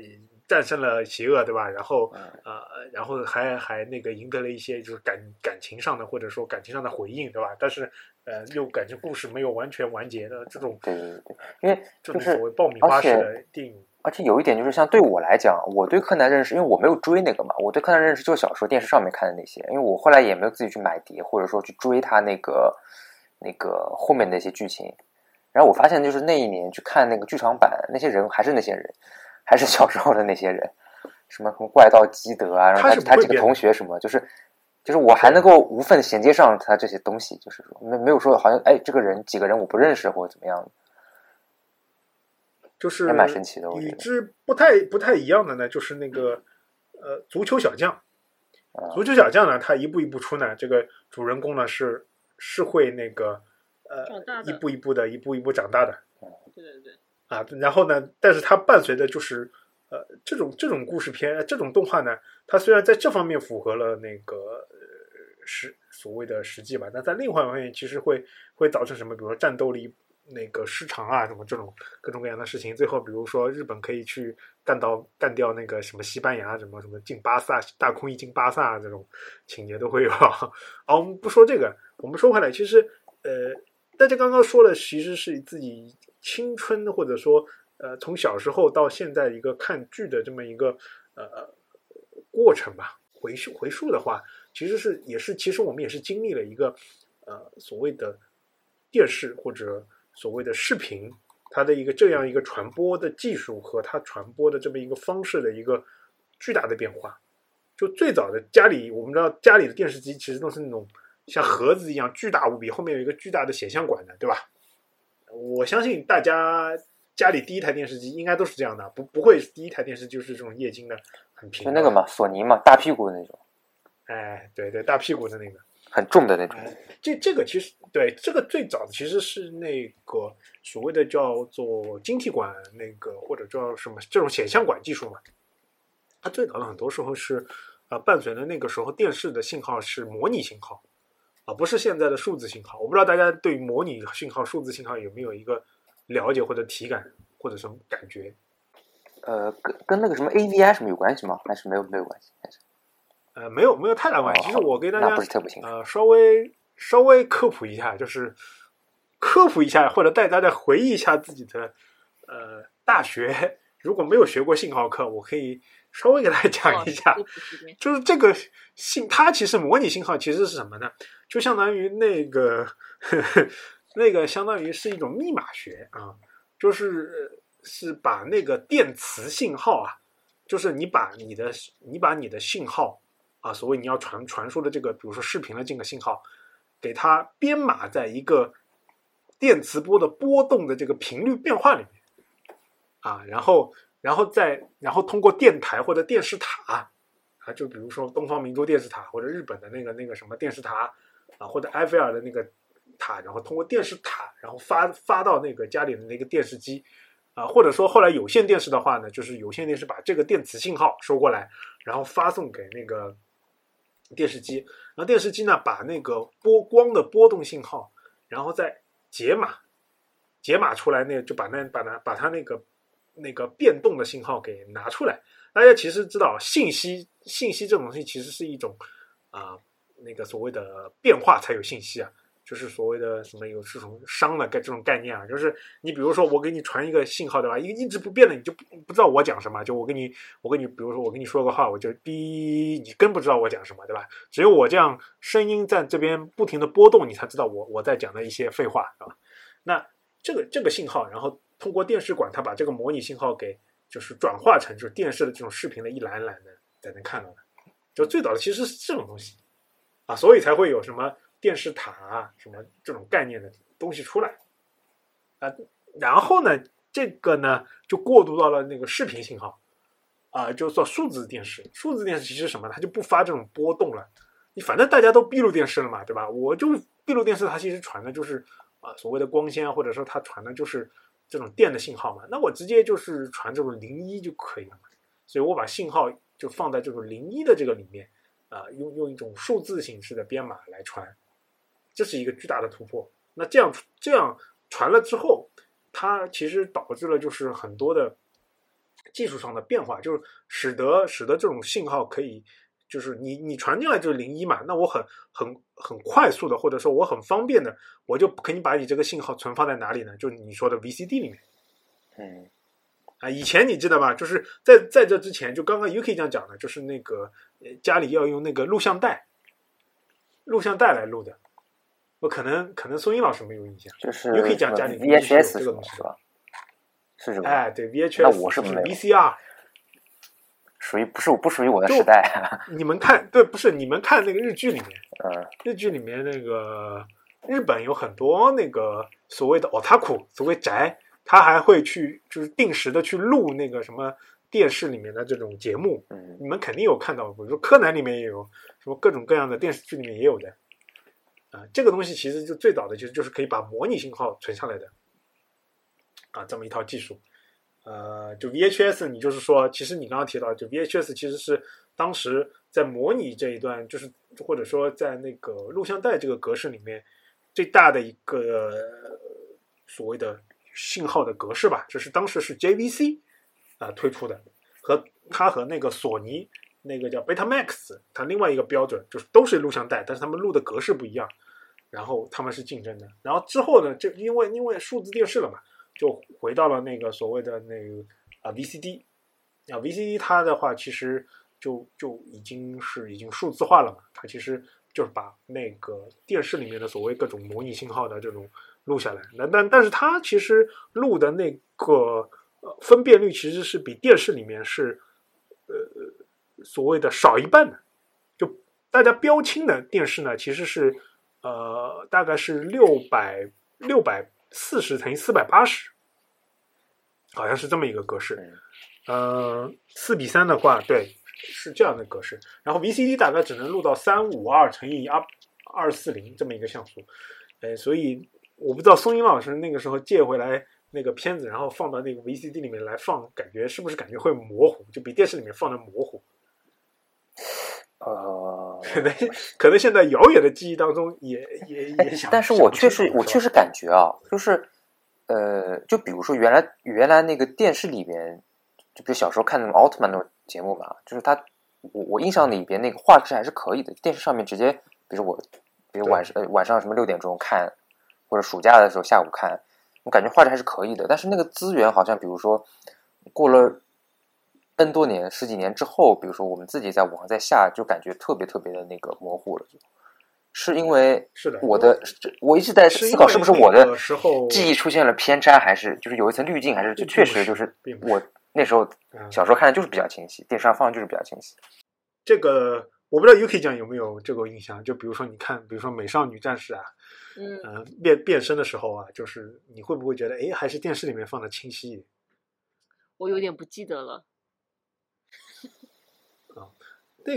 战胜了邪恶，对吧？然后嗯呃，然后还还那个赢得了一些就是感感情上的或者说感情上的回应，对吧？但是呃，又感觉故事没有完全完结的这种对对对，因为这种就是所谓爆米花式的电影，而且有一点就是，像对我来讲，我对柯南认识，因为我没有追那个嘛，我对柯南认识就是小时候电视上面看的那些，因为我后来也没有自己去买碟，或者说去追他那个那个后面的一些剧情。然后我发现，就是那一年去看那个剧场版，那些人还是那些人，还是小时候的那些人，什么什么怪盗基德啊，然后他他他几个同学什么，就是就是我还能够无缝衔接上他这些东西，就是说没没有说好像哎这个人几个人我不认识或者怎么样，就是还蛮神奇的与之不太不太一样的呢，就是那个呃足球小将。啊足球小将呢，他一步一步出呢，这个主人公呢是是会那个呃一步一步的一步一步长大的对对对，啊。然后呢，但是它伴随的就是呃这种这种故事片、呃这种动画呢，它虽然在这方面符合了那个呃实所谓的实际吧，但在另外一方面其实会会造成什么，比如说战斗力那个失常啊，什么这种各种各样的事情。最后比如说日本可以去干到干掉那个什么西班牙，什么什么进巴萨大空翼进巴萨这种情节都会有。啊，我们不说这个，我们说回来，其实呃，大家刚刚说了，其实是自己青春或者说呃从小时候到现在一个看剧的这么一个呃过程吧。回溯回溯的话，其实是也是，其实我们也是经历了一个呃所谓的电视或者所谓的视频，它的一个这样一个传播的技术和它传播的这么一个方式的一个巨大的变化。就最早的家里，我们知道家里的电视机其实都是那种像盒子一样巨大无比，后面有一个巨大的显像管的，对吧？我相信大家家里第一台电视机应该都是这样的，不不会第一台电视就是这种液晶的很平就那个嘛，索尼嘛，大屁股的那种，哎，对对，大屁股的那个。很重的那种。哎，这这个其实对这个最早的其实是那个所谓的叫做晶体管那个或者叫什么这种显像管技术嘛。它最早的很多时候是呃伴随着那个时候电视的信号是模拟信号啊，不是现在的数字信号。我不知道大家对模拟信号、数字信号有没有一个了解或者体感或者什么感觉？呃，跟跟那个什么 AVI 什么有关系吗？还是没有没有关系？呃，没有没有太大关系。哦其实我给大家不是特别清楚。呃，稍微稍微科普一下，就是科普一下，或者带大家回忆一下自己的呃大学。如果没有学过信号课，我可以稍微给大家讲一下 就是这个信，它其实模拟信号其实是什么呢？就相当于那个呵呵 那个相当于是一种密码学啊。就是是把那个电磁信号啊，就是你把你的你把你的信号啊，所谓你要传传输的这个，比如说视频的这个信号，给它编码在一个电磁波的波动的这个频率变化里面。啊，然后然后再然后通过电台或者电视塔啊，就比如说东方明珠电视塔或者日本的那个那个什么电视塔啊，或者埃菲尔的那个塔，然后通过电视塔，然后发发到那个家里的那个电视机。啊，或者说后来有线电视的话呢，就是有线电视把这个电磁信号收过来，然后发送给那个电视机，然后电视机呢把那个波光的波动信号，然后再解码，解码出来那就把那把那把它那个那个变动的信号给拿出来。大家其实知道，信息信息这种东西其实是一种啊、那个所谓的变化才有信息啊，就是所谓的什么有这种熵的概这种概念啊，就是你比如说我给你传一个信号对吧，一个一直不变的，你就不不知道我讲什么，就我跟你我跟你比如说我跟你说个话，我就哔，你更不知道我讲什么对吧？只有我这样声音在这边不停的波动，你才知道我我在讲的一些废话啊？那这个这个信号，然后通过电视管，它把这个模拟信号给就是转化成就是电视的这种视频的一栏栏的才能看到的。就最早的其实是这种东西啊，所以才会有什么电视塔啊什么这种概念的东西出来啊。然后呢，这个呢就过渡到了那个视频信号啊，就做数字电视。数字电视其实什么，它就不发这种波动了。你反正大家都闭路电视了嘛，对吧？我就闭路电视，它其实传的就是啊所谓的光纤，或者说它传的就是这种电的信号嘛。那我直接就是传这种零一就可以了嘛。所以我把信号就放在这种零一的这个里面啊、用用一种数字形式的编码来传，这是一个巨大的突破。那这样这样传了之后，它其实导致了就是很多的技术上的变化，就是使得使得这种信号可以，就是你你传进来就是零一嘛，那我很很很快速的，或者说我很方便的，我就可以把你这个信号存放在哪里呢？就是你说的 VCD 里面。嗯啊，以前你记得吧？就是在在这之前，就刚刚 UK 这样讲的，就是那个呃家里要用那个录像带，录像带来录的。我可能可能宋英老师没有印象。就是又可以讲什么家里面是有 VHS 这个东西是吧？是什么？哎，对，VHS，那我是就是没有 VCR。属于不是不属于我的就时代。你们看，对，不是你们看那个日剧里面，嗯日剧里面那个日本有很多那个所谓的 otaku，所谓宅，他还会去就是定时的去录那个什么电视里面的这种节目。嗯你们肯定有看到，比如说柯南里面也有，什么各种各样的电视剧里面也有的。啊，这个东西其实就最早的其实就是可以把模拟信号存下来的，啊，这么一套技术。呃，就 VHS，你就是说，其实你刚刚提到，就 VHS 其实是当时在模拟这一段，就是或者说在那个录像带这个格式里面最大的一个所谓的信号的格式吧，就是当时是 JVC 啊、推出的，和它和那个索尼那个叫 Betamax，它另外一个标准就是都是录像带，但是他们录的格式不一样，然后他们是竞争的。然后之后呢，就因为因为数字电视了嘛，就回到了那个所谓的那个啊 VCD 啊 VCD 它的话其实就就已经是已经数字化了嘛，它其实就是把那个电视里面的所谓各种模拟信号的这种录下来。那但但是它其实录的那个呃分辨率其实是比电视里面是所谓的少一半的。就大家标清的电视呢，其实是呃大概是六百六百四十乘以四百八十，好像是这么一个格式。嗯呃，四比三的话，对，是这样的格式。然后 VCD 大概只能录到三五二乘以二二四零这么一个像素。哎，所以我不知道松英老师那个时候借回来那个片子，然后放到那个 VCD 里面来放，感觉是不是感觉会模糊？就比电视里面放的模糊。呃，可能可能现在遥远的记忆当中也也也想，但是我确实我确实感觉啊，就是呃，就比如说原来原来那个电视里边，就比如小时候看那种奥特曼那种节目吧，就是它我我印象里边那个画质还是可以的，电视上面直接，比如我比如晚上呃晚上什么六点钟看，或者暑假的时候下午看，我感觉画质还是可以的，但是那个资源好像比如说过了 N 多年十几年之后，比如说我们自己在网上再下，就感觉特别特别的那个模糊了，就是因为是的，我的我一直在思考，是不是我的记忆出现了偏差，还是就是有一层滤镜，还是就确实就是我那时候小时候看的就是比较清晰，电视上放的就是比较清晰。这个我不知道 UK 酱有没有这个印象？就比如说你看，比如说《美少女战士》啊，嗯，变变身的时候啊，就是你会不会觉得，哎，还是电视里面放的清晰？我有点不记得了。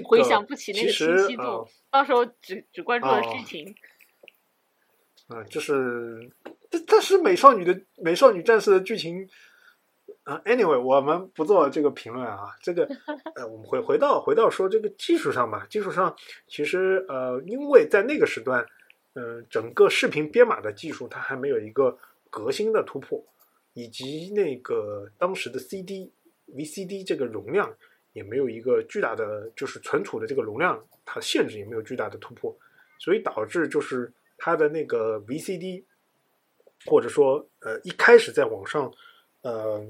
回想不起那个清晰度，到时候只只关注了剧情。啊，就是，但但是美少女的美少女战士的剧情。啊，anyway，我们不做这个评论啊。这个，呃，我们回回到回到说这个技术上吧。技术上，其实呃，因为在那个时段，嗯，整个视频编码的技术它还没有一个革新的突破，以及那个当时的 CD、VCD 这个容量也没有一个巨大的，就是存储的这个容量，它限制也没有巨大的突破，所以导致就是它的那个 VCD，或者说呃，一开始在网上。呃，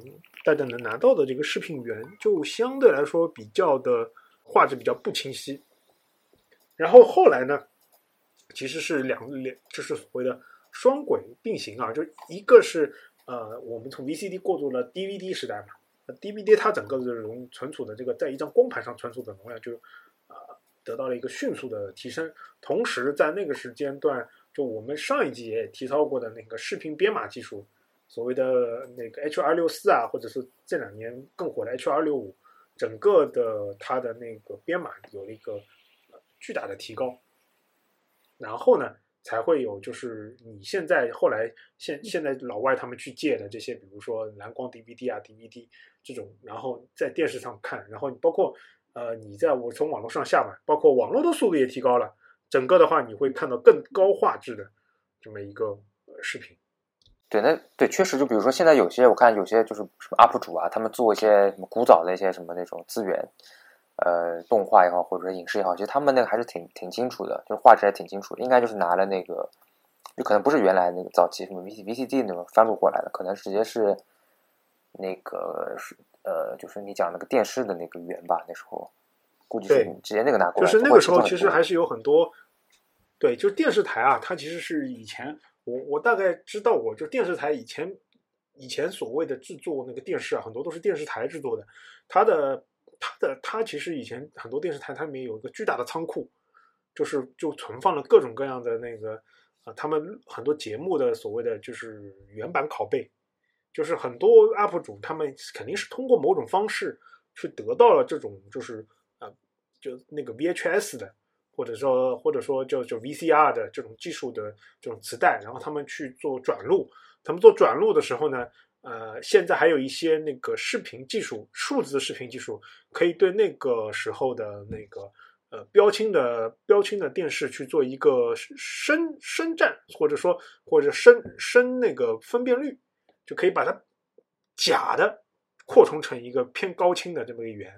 大家能拿到的这个视频源就相对来说比较的画质比较不清晰。然后后来呢，其实是两两，就是所谓的双轨并行啊，就一个是呃，我们从 VCD 过渡了 DVD 时代嘛，DVD 它整个的容存储的这个在一张光盘上存储的容量就啊得到了一个迅速的提升。同时在那个时间段，就我们上一集也提到过的那个视频编码技术。所谓的那个 H 二六四啊，或者是这两年更火的 H 二六五，整个的它的那个编码有了一个巨大的提高，然后呢，才会有就是你现在后来现现在老外他们去借的这些，比如说蓝光 DVD 啊 DVD 这种，然后在电视上看，然后你包括呃你在我从网络上下嘛，包括网络的速度也提高了，整个的话你会看到更高画质的这么一个视频。对，那对，确实，就比如说现在有些我看有些就是什么 UP 主啊，他们做一些什么古早的一些什么那种资源，呃，动画也好，或者说影视也好，其实他们那个还是挺挺清楚的，就画质还挺清楚，应该就是拿了那个，就可能不是原来那个早期什么 V VCD 那种翻录过来的，可能直接是那个是呃，就是你讲那个电视的那个源吧，那时候估计是直接那个拿过来，就是那个时候其实还是有很多，对，就是电视台啊，它其实是以前。我我大概知道，我就电视台以前以前所谓的制作那个电视啊，很多都是电视台制作的。它的它的它其实以前很多电视台它里面有一个巨大的仓库，就是就存放了各种各样的那个啊，他们很多节目的所谓的就是原版拷贝，就是很多 UP 主他们肯定是通过某种方式去得到了这种就是啊就那个 VHS 的。或者说，或者说，就就 VCR 的这种技术的这种磁带，然后他们去做转录。他们做转录的时候呢，呃，现在还有一些那个视频技术，数字视频技术，可以对那个时候的那个呃标清的标清的电视去做一个深深占，或者说或者深深那个分辨率，就可以把它假的扩充成一个偏高清的这么一个圆。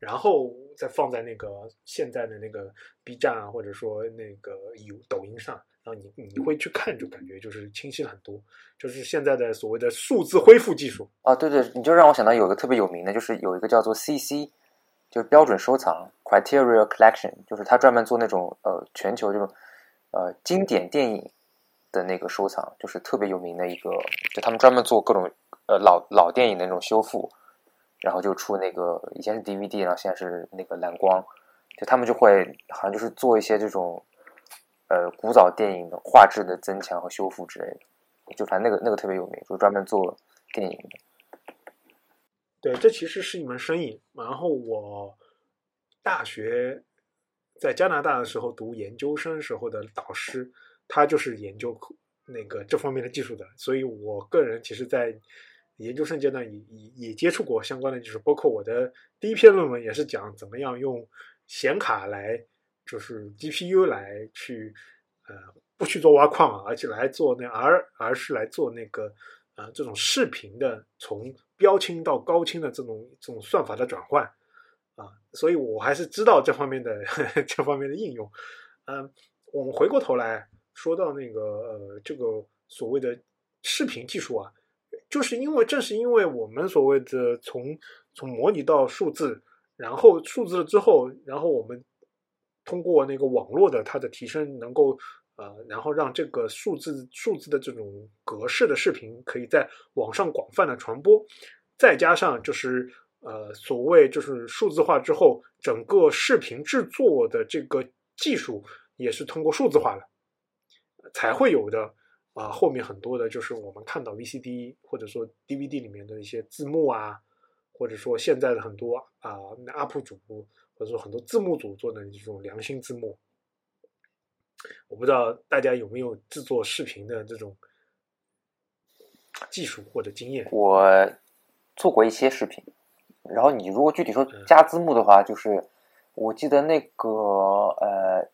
然后再放在那个现在的那个 B 站啊，或者说那个有抖音上，然后你你会去看，就感觉就是清晰了很多。就是现在的所谓的数字恢复技术啊，对对，你就让我想到有个特别有名的，就是有一个叫做 CC，就是标准收藏 Criteria Collection，就是他专门做那种呃全球这种呃经典电影的那个收藏，就是特别有名的一个，就他们专门做各种呃老老电影的那种修复。然后就出那个以前是 DVD，然后现在是那个蓝光，就他们就会好像就是做一些这种呃古早电影的画质的增强和修复之类的，就反正那个那个特别有名，就专门做电影的。对，这其实是一门生意。然后我大学在加拿大的时候读研究生时候的导师，他就是研究那个这方面的技术的，所以我个人其实，在研究生阶段也也也接触过相关的，就是包括我的第一篇论文也是讲怎么样用显卡来，就是 GPU 来去呃不去做挖矿，而且来做那而而是来做那个呃这种视频的从标清到高清的这种这种算法的转换啊，所以我还是知道这方面的 这方面的应用。嗯，我们回过头来说到那个呃这个所谓的视频技术啊。就是因为正是因为我们所谓的从从模拟到数字，然后数字了之后，然后我们通过那个网络的它的提升，能够呃，然后让这个数字数字的这种格式的视频可以在网上广泛的传播，再加上就是呃，所谓就是数字化之后，整个视频制作的这个技术也是通过数字化的，才会有的啊。后面很多的就是我们看到 VCD 或者说 DVD 里面的一些字幕啊，或者说现在的很多啊 UP 主或者说很多字幕组做的这种良心字幕。我不知道大家有没有制作视频的这种技术或者经验。我做过一些视频，然后你如果具体说加字幕的话，就是我记得那个呃，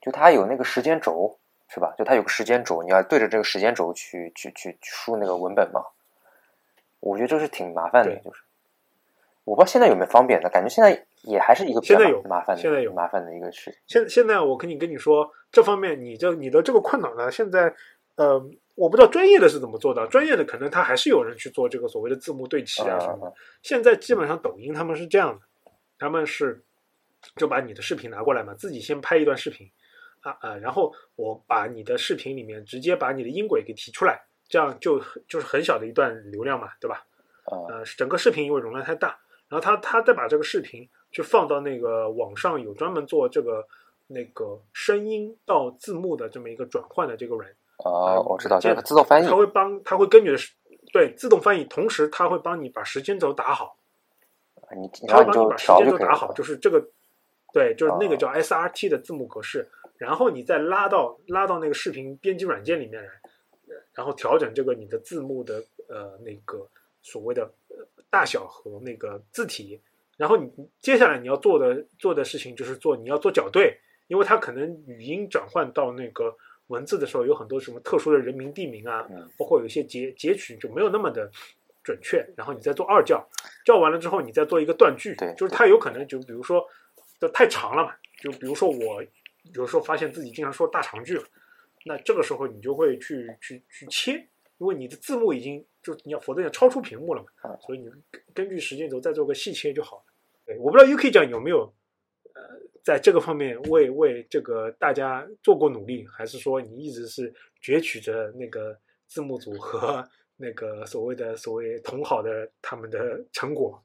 就它有那个时间轴，是吧？就它有个时间轴，你要对着这个时间轴去去去输那个文本嘛。我觉得这是挺麻烦的，就是我不知道现在有没有方便的，感觉现在也还是一个现在有麻烦的，现在有麻烦的一个事情。现现在我跟你跟你说，这方面你这你的这个困扰呢，现在呃，我不知道专业的是怎么做的，专业的可能他还是有人去做这个所谓的字幕对齐啊什么的。现在基本上抖音他们是这样的，他们是就把你的视频拿过来嘛，自己先拍一段视频啊啊，然后我把你的视频里面直接把你的音轨给提出来，这样就就是很小的一段流量嘛，对吧？呃，整个视频因为容量太大，然后他他再把这个视频就放到那个网上有专门做这个那个声音到字幕的这么一个转换的这个人。哦，我知道，这个自动翻译，他会帮，他会根据的对自动翻译，同时他会帮你把时间轴打好。你他会帮你把时间轴打好，就是这个，对，就是那个叫 SRT 的字幕格式，然后你再拉到拉到那个视频编辑软件里面来，然后调整这个你的字幕的呃那个所谓的大小和那个字体，然后你接下来你要做的做的事情就是做你要做校对，因为它可能语音转换到那个。文字的时候有很多什么特殊的人名地名啊，包括有一些截截取就没有那么的准确，然后你再做二校，校完了之后你再做一个断句，就是它有可能就比如说这太长了嘛，就比如说我有时候发现自己经常说大长句，那这个时候你就会去去去切，因为你的字幕已经就你要否则要超出屏幕了嘛，所以你根据时间轴再做个细切就好了。对，我不知道 UK 讲有没有呃。在这个方面为为这个大家做过努力，还是说你一直是攫取着那个字幕组和那个所谓的所谓同好的他们的成果？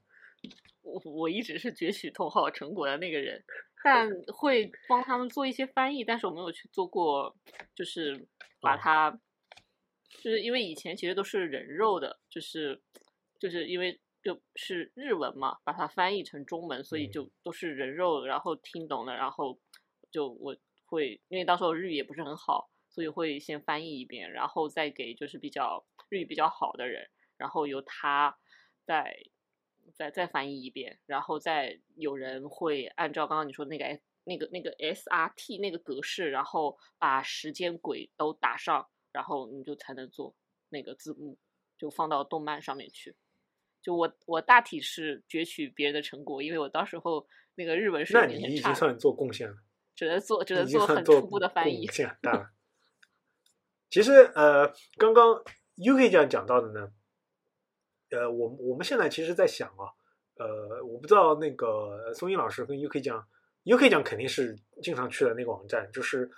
我我一直是攫取同好成果的那个人，但会帮他们做一些翻译，但是我没有去做过，就是把它，就是因为以前其实都是人肉的，就是就是因为。就是日文嘛，把它翻译成中文，所以就都是人肉，然后听懂了，然后就我会，因为到时候日语也不是很好，所以会先翻译一遍，然后再给就是比较日语比较好的人，然后由他再再再翻译一遍，然后再有人会按照刚刚你说那个那个那个 SRT 那个格式，然后把时间轨都打上，然后你就才能做那个字幕，就放到动漫上面去。就我我大体是攫取别人的成果，因为我到时候那个日文水平很差。那你已经算做贡献了，只能做只能做很初步的翻译。贡献大了。其实呃，刚刚 UK 这样讲到的呢，呃，我我们现在其实在想啊，呃，我不知道那个松英老师跟 UK 讲，UK 讲肯定是经常去的那个网站，就是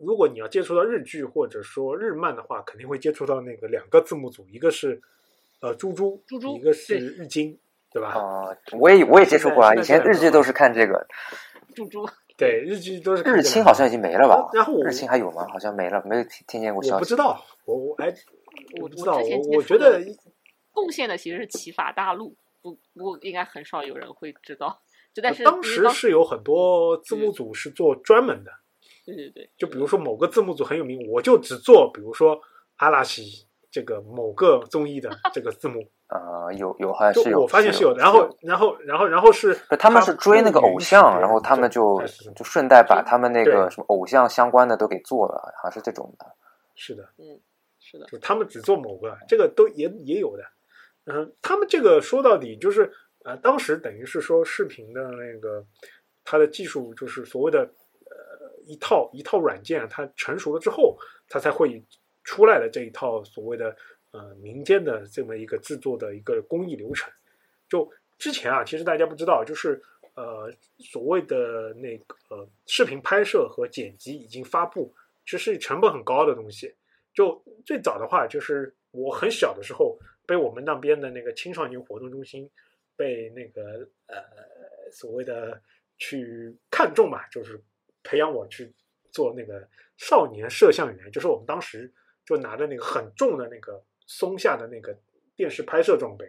如果你要接触到日剧或者说日漫的话，肯定会接触到那个两个字幕组，一个是。呃，猪猪，猪猪，一个是日经，对吧？啊，我也我也接触过啊，以前日剧都是看这个。猪猪，对，日剧都是。日清好像已经没了吧？然后日清还有吗？好像没了，没有听听见过消息。我不知道，我我哎，我不知道，我我觉得贡献的其实是启法大陆，不不过应该很少有人会知道。就但是当时是有很多字幕组是做专门的。对对对。就比如说某个字幕组很有名，我就只做，比如说阿拉西。这个某个综艺的这个字幕啊，有有好像是有，我发现是有。然后，然后，然后，然后是他们是追那个偶像，然后他们就就顺带把他们那个什么偶像相关的都给做了，好像是这种的。是的，嗯，是的，就他们只做某个，这个都也也有的。嗯，他们这个说到底就是呃，当时等于是说视频的那个它的技术就是所谓的呃一套一套软件，它成熟了之后，它才会。出来的这一套所谓的呃民间的这么一个制作的一个工艺流程，就之前啊，其实大家不知道，就是呃所谓的那个、视频拍摄和剪辑已经发布，其实成本很高的东西。就最早的话，就是我很小的时候，被我们那边的那个青少年活动中心被那个呃所谓的去看中嘛，就是培养我去做那个少年摄像员，就是我们当时就拿着那个很重的那个松下的那个电视拍摄装备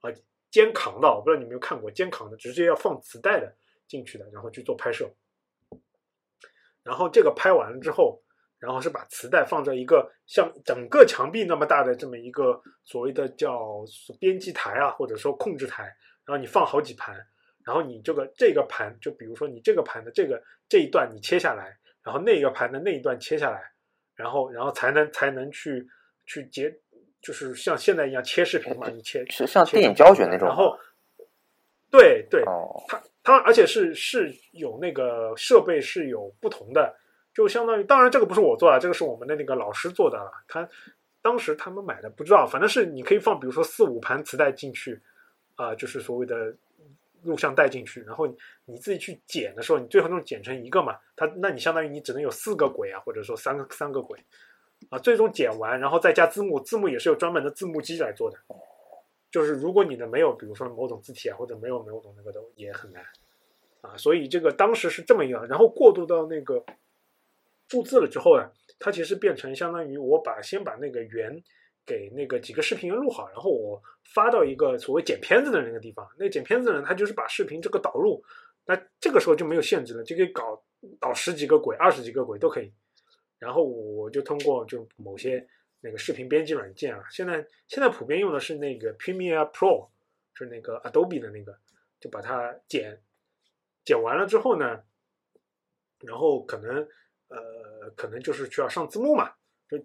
啊，肩扛的，我不知道你有没有看过肩扛的，直接要放磁带的进去的，然后去做拍摄。然后这个拍完了之后，然后是把磁带放在一个像整个墙壁那么大的这么一个所谓的叫编辑台啊，或者说控制台，然后你放好几盘，然后你这个这个盘，就比如说你这个盘的这个这一段你切下来，然后那个盘的那一段切下来，然后然后才能才能去去截，就是像现在一样切视频嘛，你切是像电影胶卷那种然后对对，哦，它它而且是是有那个设备是有不同的，就相当于当然这个不是我做的，这个是我们的那个老师做的了。他当时他们买的不知道，反正是你可以放，比如说四五盘磁带进去，啊、就是所谓的录像带进去，然后你自己去剪的时候，你最后能剪成一个嘛，它那你相当于你只能有四个轨啊，或者说三个三个轨啊，最终剪完，然后再加字幕，字幕也是有专门的字幕机来做的。就是如果你的没有，比如说某种字体啊，或者没有某种那个的，也很难啊。所以这个当时是这么样，然后过渡到那个注字了之后呢，它其实变成相当于我把先把那个源给那个几个视频录好，然后我发到一个所谓剪片子的那个地方。那剪片子的人他就是把视频这个导入，那这个时候就没有限制了，就可以搞导十几个轨、二十几个轨都可以。然后我就通过就某些那个视频编辑软件啊，现在现在普遍用的是那个 Premiere Pro，是那个 Adobe 的那个，就把它剪剪完了之后呢，然后可能呃可能就是需要上字幕嘛，就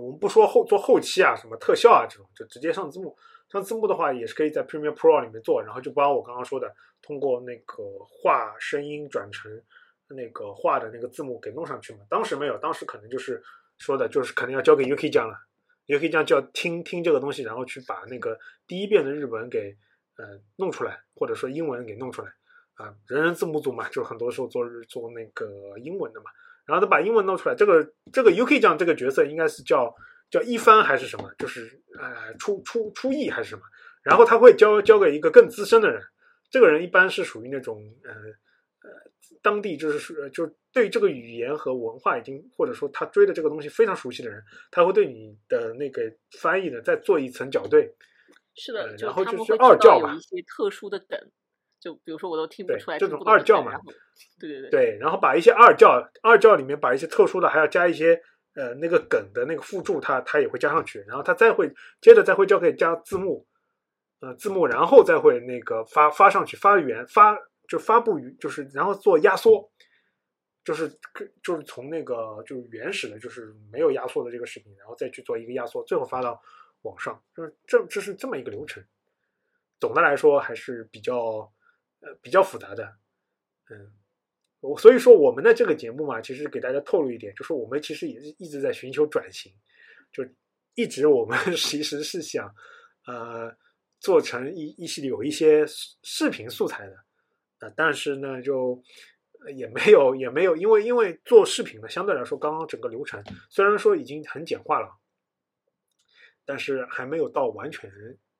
我们不说后做后期啊什么特效啊这种，就直接上字幕。上字幕的话也是可以在 Premiere Pro 里面做，然后就把我刚刚说的通过那个画声音转成那个画的那个字幕给弄上去嘛。当时没有，当时可能就是说的就是可能要交给 UK 酱了，UK 酱就要听听这个东西，然后去把那个第一遍的日文给呃弄出来，或者说英文给弄出来啊。人人字幕组嘛，就很多时候做日做那个英文的嘛，然后他把英文弄出来。这个这个 UK 酱这个角色应该是叫叫一帆还是什么？就是呃出出出译还是什么？然后他会交交给一个更资深的人，这个人一般是属于那种呃呃当地就是属就对这个语言和文化已经或者说他追的这个东西非常熟悉的人，他会对你的那个翻译呢再做一层校对。是呃的，就然后就是二教嘛知道有一些特殊的梗，就比如说我都听不出来这种二教嘛对对对，对，然后把一些二教二教里面把一些特殊的，还要加一些呃那个梗的那个附注，它它也会加上去，然后它再会接着再会交给加字幕，呃字幕，然后再会那个发发上去发源发就发布于就是然后做压缩，就是就是从那个就是原始的就是没有压缩的这个视频，然后再去做一个压缩，最后发到网上，就是这这是这么一个流程。总的来说还是比较呃比较复杂的，嗯，我所以说我们的这个节目嘛，其实给大家透露一点，就是我们其实也是一直在寻求转型，就一直我们 其实是想呃做成一一系列有一些视视频素材的，呃，但是呢就。也没有，也没有，因为因为做视频呢，相对来说，刚刚整个流程虽然说已经很简化了，但是还没有到完全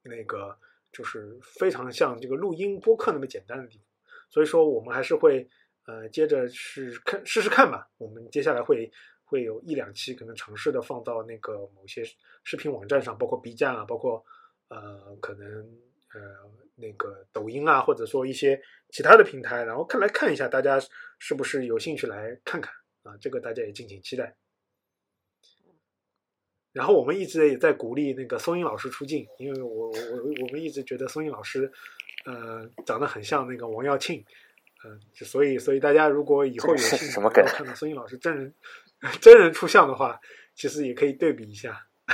那个就是非常像这个录音播客那么简单的地方，所以说我们还是会呃接着是看试试看吧。我们接下来会会有一两期可能尝试的放到那个某些视频网站上，包括 B 站啊，包括呃可能呃那个抖音啊，或者说一些其他的平台，然后看来看一下大家是不是有兴趣来看看啊，这个大家也敬请期待。然后我们一直也在鼓励那个松英老师出镜，因为我我我我们一直觉得松英老师，呃，长得很像那个王耀庆，嗯、所以所以大家如果以后有这是幸什么梗能够看到松英老师真人真人出相的话，其实也可以对比一下。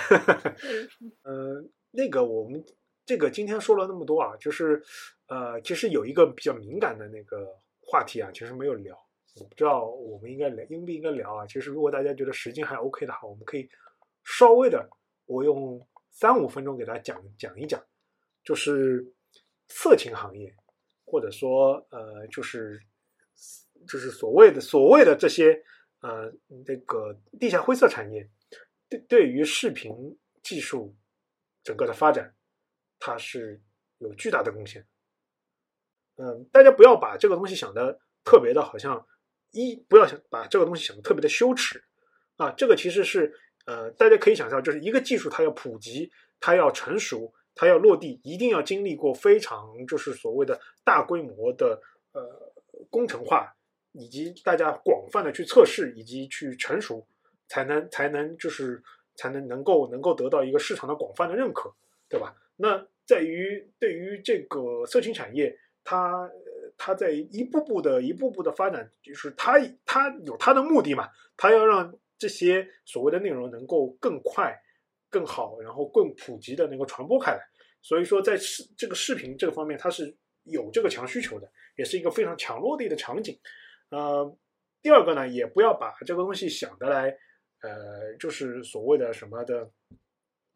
呃，那个我们这个今天说了那么多啊，就是呃，其实有一个比较敏感的那个话题啊，其实没有聊，我不知道我们应该聊应不应该聊啊。其实如果大家觉得时间还 OK 的话，我们可以稍微的，我用三五分钟给大家讲讲一讲，就是色情行业或者说呃，就是就是所谓的所谓的这些呃那个地下灰色产业，对对于视频技术整个的发展，它是有巨大的贡献。嗯，大家不要把这个东西想的特别的，好像一不要想把这个东西想的特别的羞耻啊，这个其实是呃，大家可以想象，就是一个技术它要普及，它要成熟。它要落地，一定要经历过非常就是所谓的大规模的呃工程化，以及大家广泛的去测试以及去成熟，才能才能就是才能能够能够得到一个市场的广泛的认可，对吧？那在于对于这个色情产业，它它在一步步的一步步的发展，就是它它有它的目的嘛，它要让这些所谓的内容能够更快。更好，然后更普及的能够传播开来，所以说在视这个视频这个方面，它是有这个强需求的，也是一个非常强落地的场景。呃，第二个呢，也不要把这个东西想得来，呃，就是所谓的什么的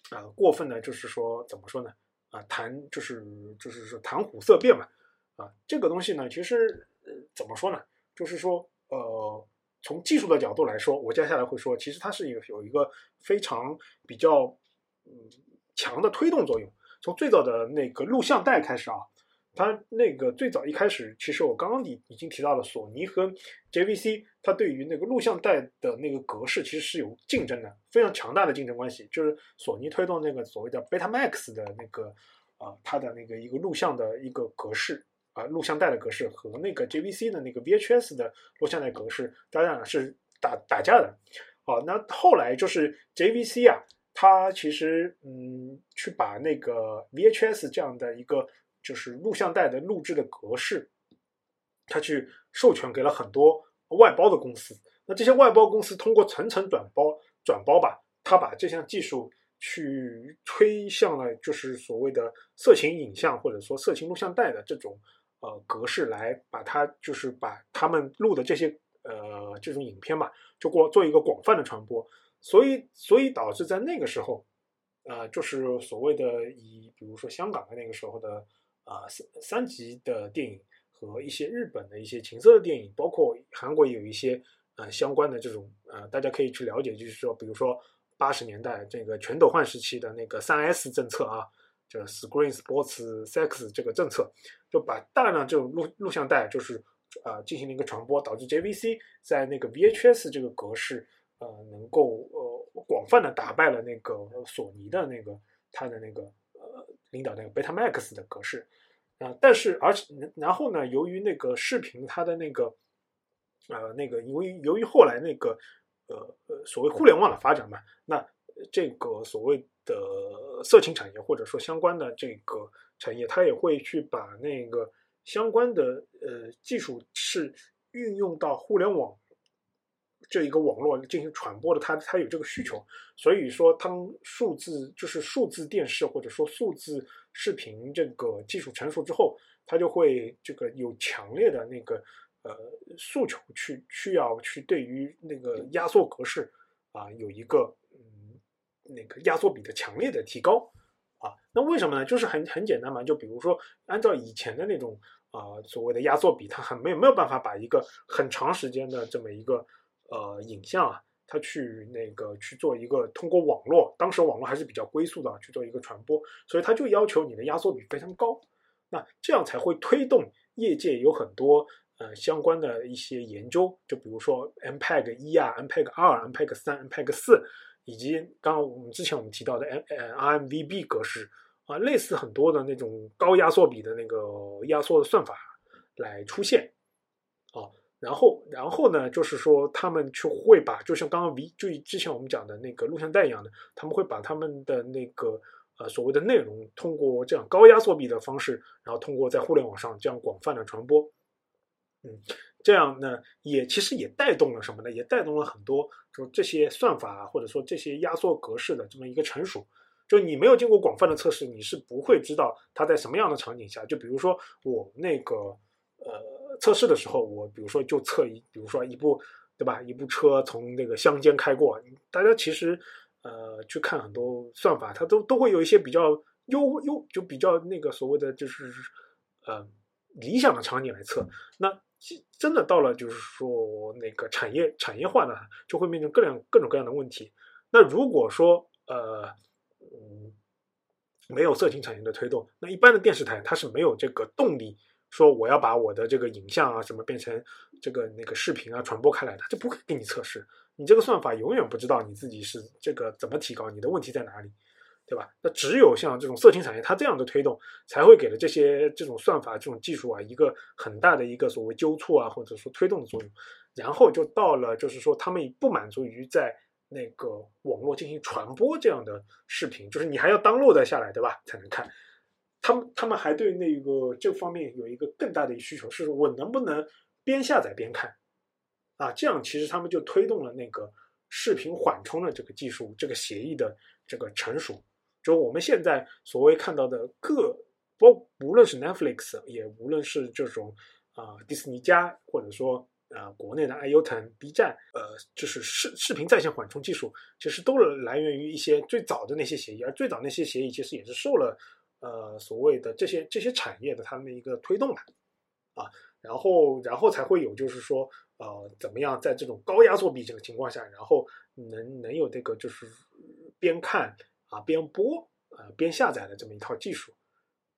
啊，过分的，就是说怎么说呢？啊，谈就是就是说谈虎色变嘛。啊，这个东西呢，其实怎么说呢？就是说呃。从技术的角度来说，我接下来会说，其实它是一个有一个非常比较嗯强的推动作用。从最早的那个录像带开始啊，它那个最早一开始，其实我刚刚已已经提到了，索尼和 JVC，它对于那个录像带的那个格式其实是有竞争的，非常强大的竞争关系。就是索尼推动那个所谓的 Betamax 的那个啊，它的那个一个录像的一个格式。啊，录像带的格式和那个 JVC 的那个 VHS 的录像带格式，当然是打打架的。哦，那后来就是 JVC 啊，它其实嗯，去把那个 VHS 这样的一个就是录像带的录制的格式，它去授权给了很多外包的公司。那这些外包公司通过层层转包转包吧，它把这项技术去推向了就是所谓的色情影像或者说色情录像带的这种。呃，格式来把它就是把他们录的这些呃这种影片嘛，就过做一个广泛的传播，所以所以导致在那个时候，呃，就是所谓的以比如说香港的那个时候的啊三三级的电影和一些日本的一些情色的电影，包括韩国也有一些呃相关的这种呃大家可以去了解，就是说比如说八十年代这个全斗焕时期的那个三 S 政策啊。Screen Sports Sex 这个政策，就把大量这种录录像带，就是啊进行了一个传播，导致 JVC 在那个 VHS 这个格式，呃，能够呃广泛的打败了那个索尼的那个它的那个呃领导那个 Betamax 的格式啊。但是而且然后呢，由于那个视频它的那个呃那个由于由于后来那个呃呃所谓互联网的发展嘛，那这个所谓的色情产业或者说相关的这个产业，它也会去把那个相关的呃技术是运用到互联网这一个网络进行传播的，它它有这个需求。所以说，当数字就是数字电视或者说数字视频这个技术成熟之后，它就会这个有强烈的那个呃诉求，去需要去对于那个压缩格式啊有一个。那个压缩比的强烈的提高，啊，那为什么呢？就是很很简单嘛，就比如说按照以前的那种啊所谓的压缩比，它很没有没有办法把一个很长时间的这么一个呃影像啊，它去那个去做一个通过网络，当时网络还是比较龟速的去做一个传播，所以它就要求你的压缩比非常高，那这样才会推动业界有很多呃相关的一些研究，就比如说 MPEG 一啊、MPEG 二、MPEG 三、MPEG 四。以及刚刚我们之前我们提到的 M RMVB 格式啊，类似很多的那种高压缩比的那个压缩的算法来出现啊，然后然后呢，就是说他们就会把就像刚刚 V 就之前我们讲的那个录像带一样的，他们会把他们的那个呃所谓的内容通过这样高压缩比的方式，然后通过在互联网上这样广泛的传播，嗯。这样呢，也其实也带动了什么呢？也带动了很多，就这些算法或者说这些压缩格式的这么一个成熟。就你没有经过广泛的测试，你是不会知道它在什么样的场景下。就比如说我那个呃测试的时候，我比如说就测一，比如说一部对吧，一部车从那个乡间开过，大家其实呃去看很多算法，它都都会有一些比较优优，就比较那个所谓的就是呃。理想的场景来测，那真的到了就是说那个产业产业化呢，就会面临各样各种各样的问题。那如果说呃嗯没有色情产业的推动，那一般的电视台它是没有这个动力说我要把我的这个影像啊什么变成这个那个视频啊传播开来的，就不会给你测试。你这个算法永远不知道你自己是这个怎么提高，你的问题在哪里。对吧？那只有像这种色情产业，它这样的推动，才会给了这些这种算法、这种技术啊，一个很大的一个所谓纠错啊，或者说推动的作用。然后就到了，就是说他们不满足于在那个网络进行传播这样的视频，就是你还要 download 下来，对吧？才能看。他们他们还对那个这方面有一个更大的需求，是我能不能边下载边看啊？这样其实他们就推动了那个视频缓冲的这个技术，这个协议的这个成熟。就我们现在所谓看到的各，包无论是 Netflix，也无论是这种啊迪士尼加，或者说啊国内的爱优腾、B 站，呃，就是视视频在线缓冲技术，其实都是来源于一些最早的那些协议，而最早那些协议其实也是受了呃所谓的这些这些产业的他们一个推动吧啊，然后然后才会有就是说呃怎么样在这种高压作弊这个情况下，然后能能有这个就是边看。啊，边播啊边下载的这么一套技术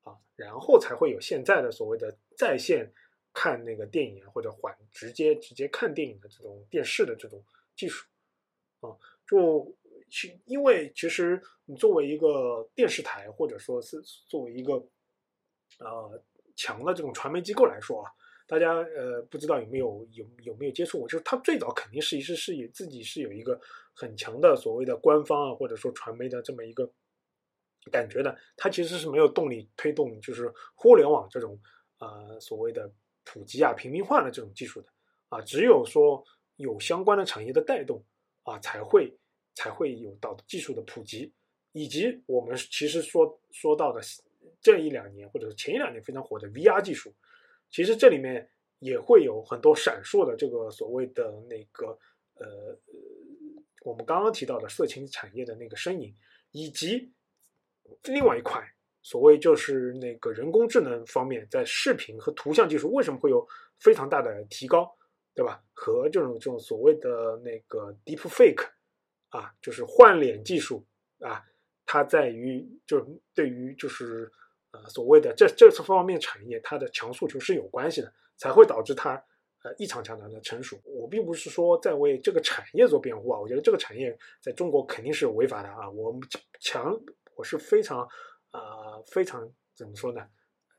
啊，然后才会有现在的所谓的在线看那个电影或者缓直接直接看电影的这种电视的这种技术啊，就去因为其实你作为一个电视台或者说是作为一个呃强的这种传媒机构来说啊。大家呃不知道有没有有有没有接触过？就是它最早肯定是是是有自己是有一个很强的所谓的官方啊，或者说传媒的这么一个感觉的。它其实是没有动力推动就是互联网这种呃所谓的普及啊、平民化的这种技术的啊。只有说有相关的产业的带动啊，才会才会有到技术的普及，以及我们其实说说到的这一两年或者是前一两年非常火的 VR 技术。其实这里面也会有很多闪烁的这个所谓的那个呃，我们刚刚提到的色情产业的那个身影，以及另外一块所谓就是那个人工智能方面，在视频和图像技术为什么会有非常大的提高，对吧？和这种这种所谓的那个 deep fake 啊，就是换脸技术啊，它在于就是对于就是。呃，所谓的这这次方面产业，它的强诉求是有关系的，才会导致它异常强大的成熟。我并不是说在为这个产业做辩护啊，我觉得这个产业在中国肯定是违法的啊。我们强，我是非常啊非常怎么说呢？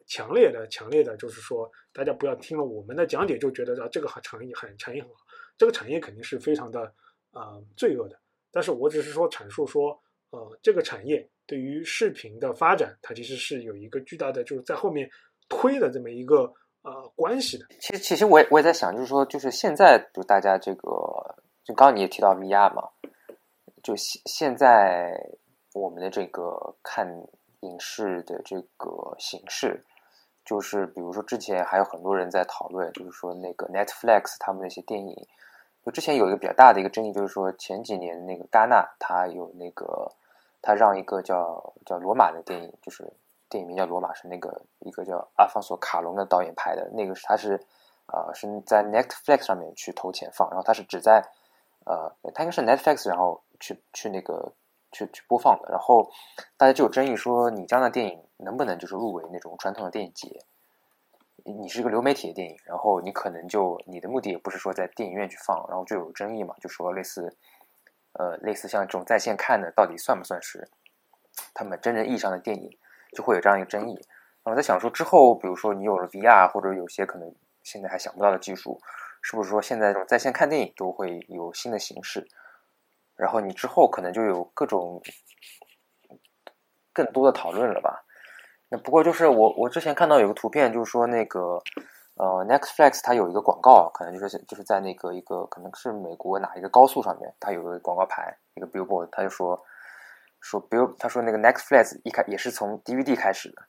强烈的强烈的，就是说大家不要听了我们的讲解就觉得啊这个产业很产业很好，这个产业肯定是非常的啊罪恶的。但是我只是说阐述说呃这个产业。对于视频的发展，它其实是有一个巨大的，就是在后面推的这么一个呃关系的。其实，其实我也我也在想，就是说，就是现在就大家这个，就刚刚你也提到 VR 嘛，就现现在我们的这个看影视的这个形式，就是比如说之前还有很多人在讨论，就是说那个 Netflix 他们那些电影，就之前有一个比较大的一个争议，就是说前几年那个戛纳它有那个。他让一个叫叫罗马的电影，就是电影名叫罗马，是那个一个叫阿方索卡隆的导演拍的。那个是他是呃是在 Netflix 上面去投钱放，然后他是只在呃他应该是 Netflix 然后去去那个去去播放的。然后大家就有争议说，你这样的电影能不能就是入围那种传统的电影节？你是一个流媒体的电影，然后你可能就你的目的也不是说在电影院去放，然后就有争议嘛，就说类似。呃，类似像这种在线看的，到底算不算是他们真正意义上的电影，就会有这样一个争议。那我在想说，之后比如说你有了 VR，或者有些可能现在还想不到的技术，是不是说现在这种在线看电影都会有新的形式？然后你之后可能就有各种更多的讨论了吧？那不过就是我我之前看到有个图片，就是说那个。呃，Netflix 它有一个广告，可能就是就是在那个一个可能是美国哪一个高速上面，它有个广告牌，一个 billboard，他就说说比如他说那个 Netflix 一开也是从 DVD 开始的，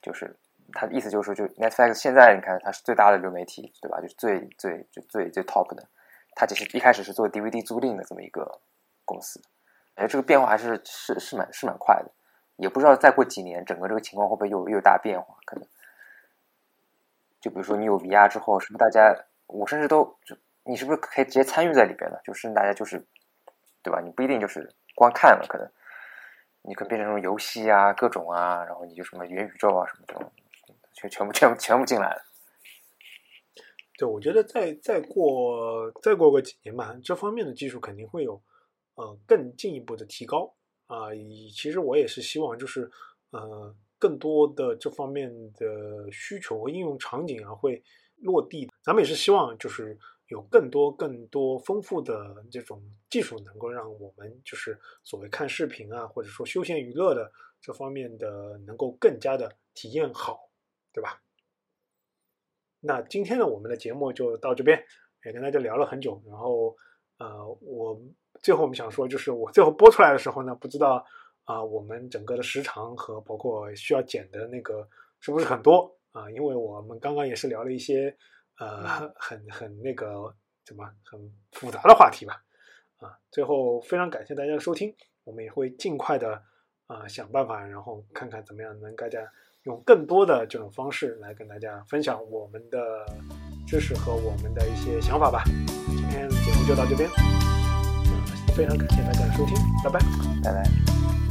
就是他的意思就是说，就 Netflix 现在你看它是最大的流媒体，对吧？就是最最就最最 top 的，它其实一开始是做 DVD 租赁的这么一个公司，哎，这个变化还是是是蛮是蛮快的，也不知道再过几年整个这个情况会不会又又有大变化，可能。就比如说你有 VR 之后，是不是大家我甚至都就你是不是可以直接参与在里边的？就是大家就是对吧？你不一定就是光看了，可能你可能变成那种游戏啊，各种啊，然后你就什么元宇宙啊什么这种，全全部全部全部进来了。对，我觉得再再过再过个几年吧，这方面的技术肯定会有呃更进一步的提高啊。其实我也是希望就是呃更多的这方面的需求和应用场景啊会落地。咱们也是希望就是有更多更多丰富的这种技术，能够让我们就是所谓看视频啊，或者说休闲娱乐的这方面的能够更加的体验好，对吧？那今天呢，我们的节目就到这边，也跟大家聊了很久。然后，呃，我最后我们想说，就是我最后播出来的时候呢，不知道啊，我们整个的时长和包括需要剪的那个是不是很多啊？因为我们刚刚也是聊了一些呃很很那个怎么很复杂的话题吧。啊，最后非常感谢大家的收听，我们也会尽快的啊想办法，然后看看怎么样能大家。用更多的这种方式来跟大家分享我们的知识和我们的一些想法吧。今天节目就到这边，嗯，非常感谢大家的收听，拜拜，拜拜。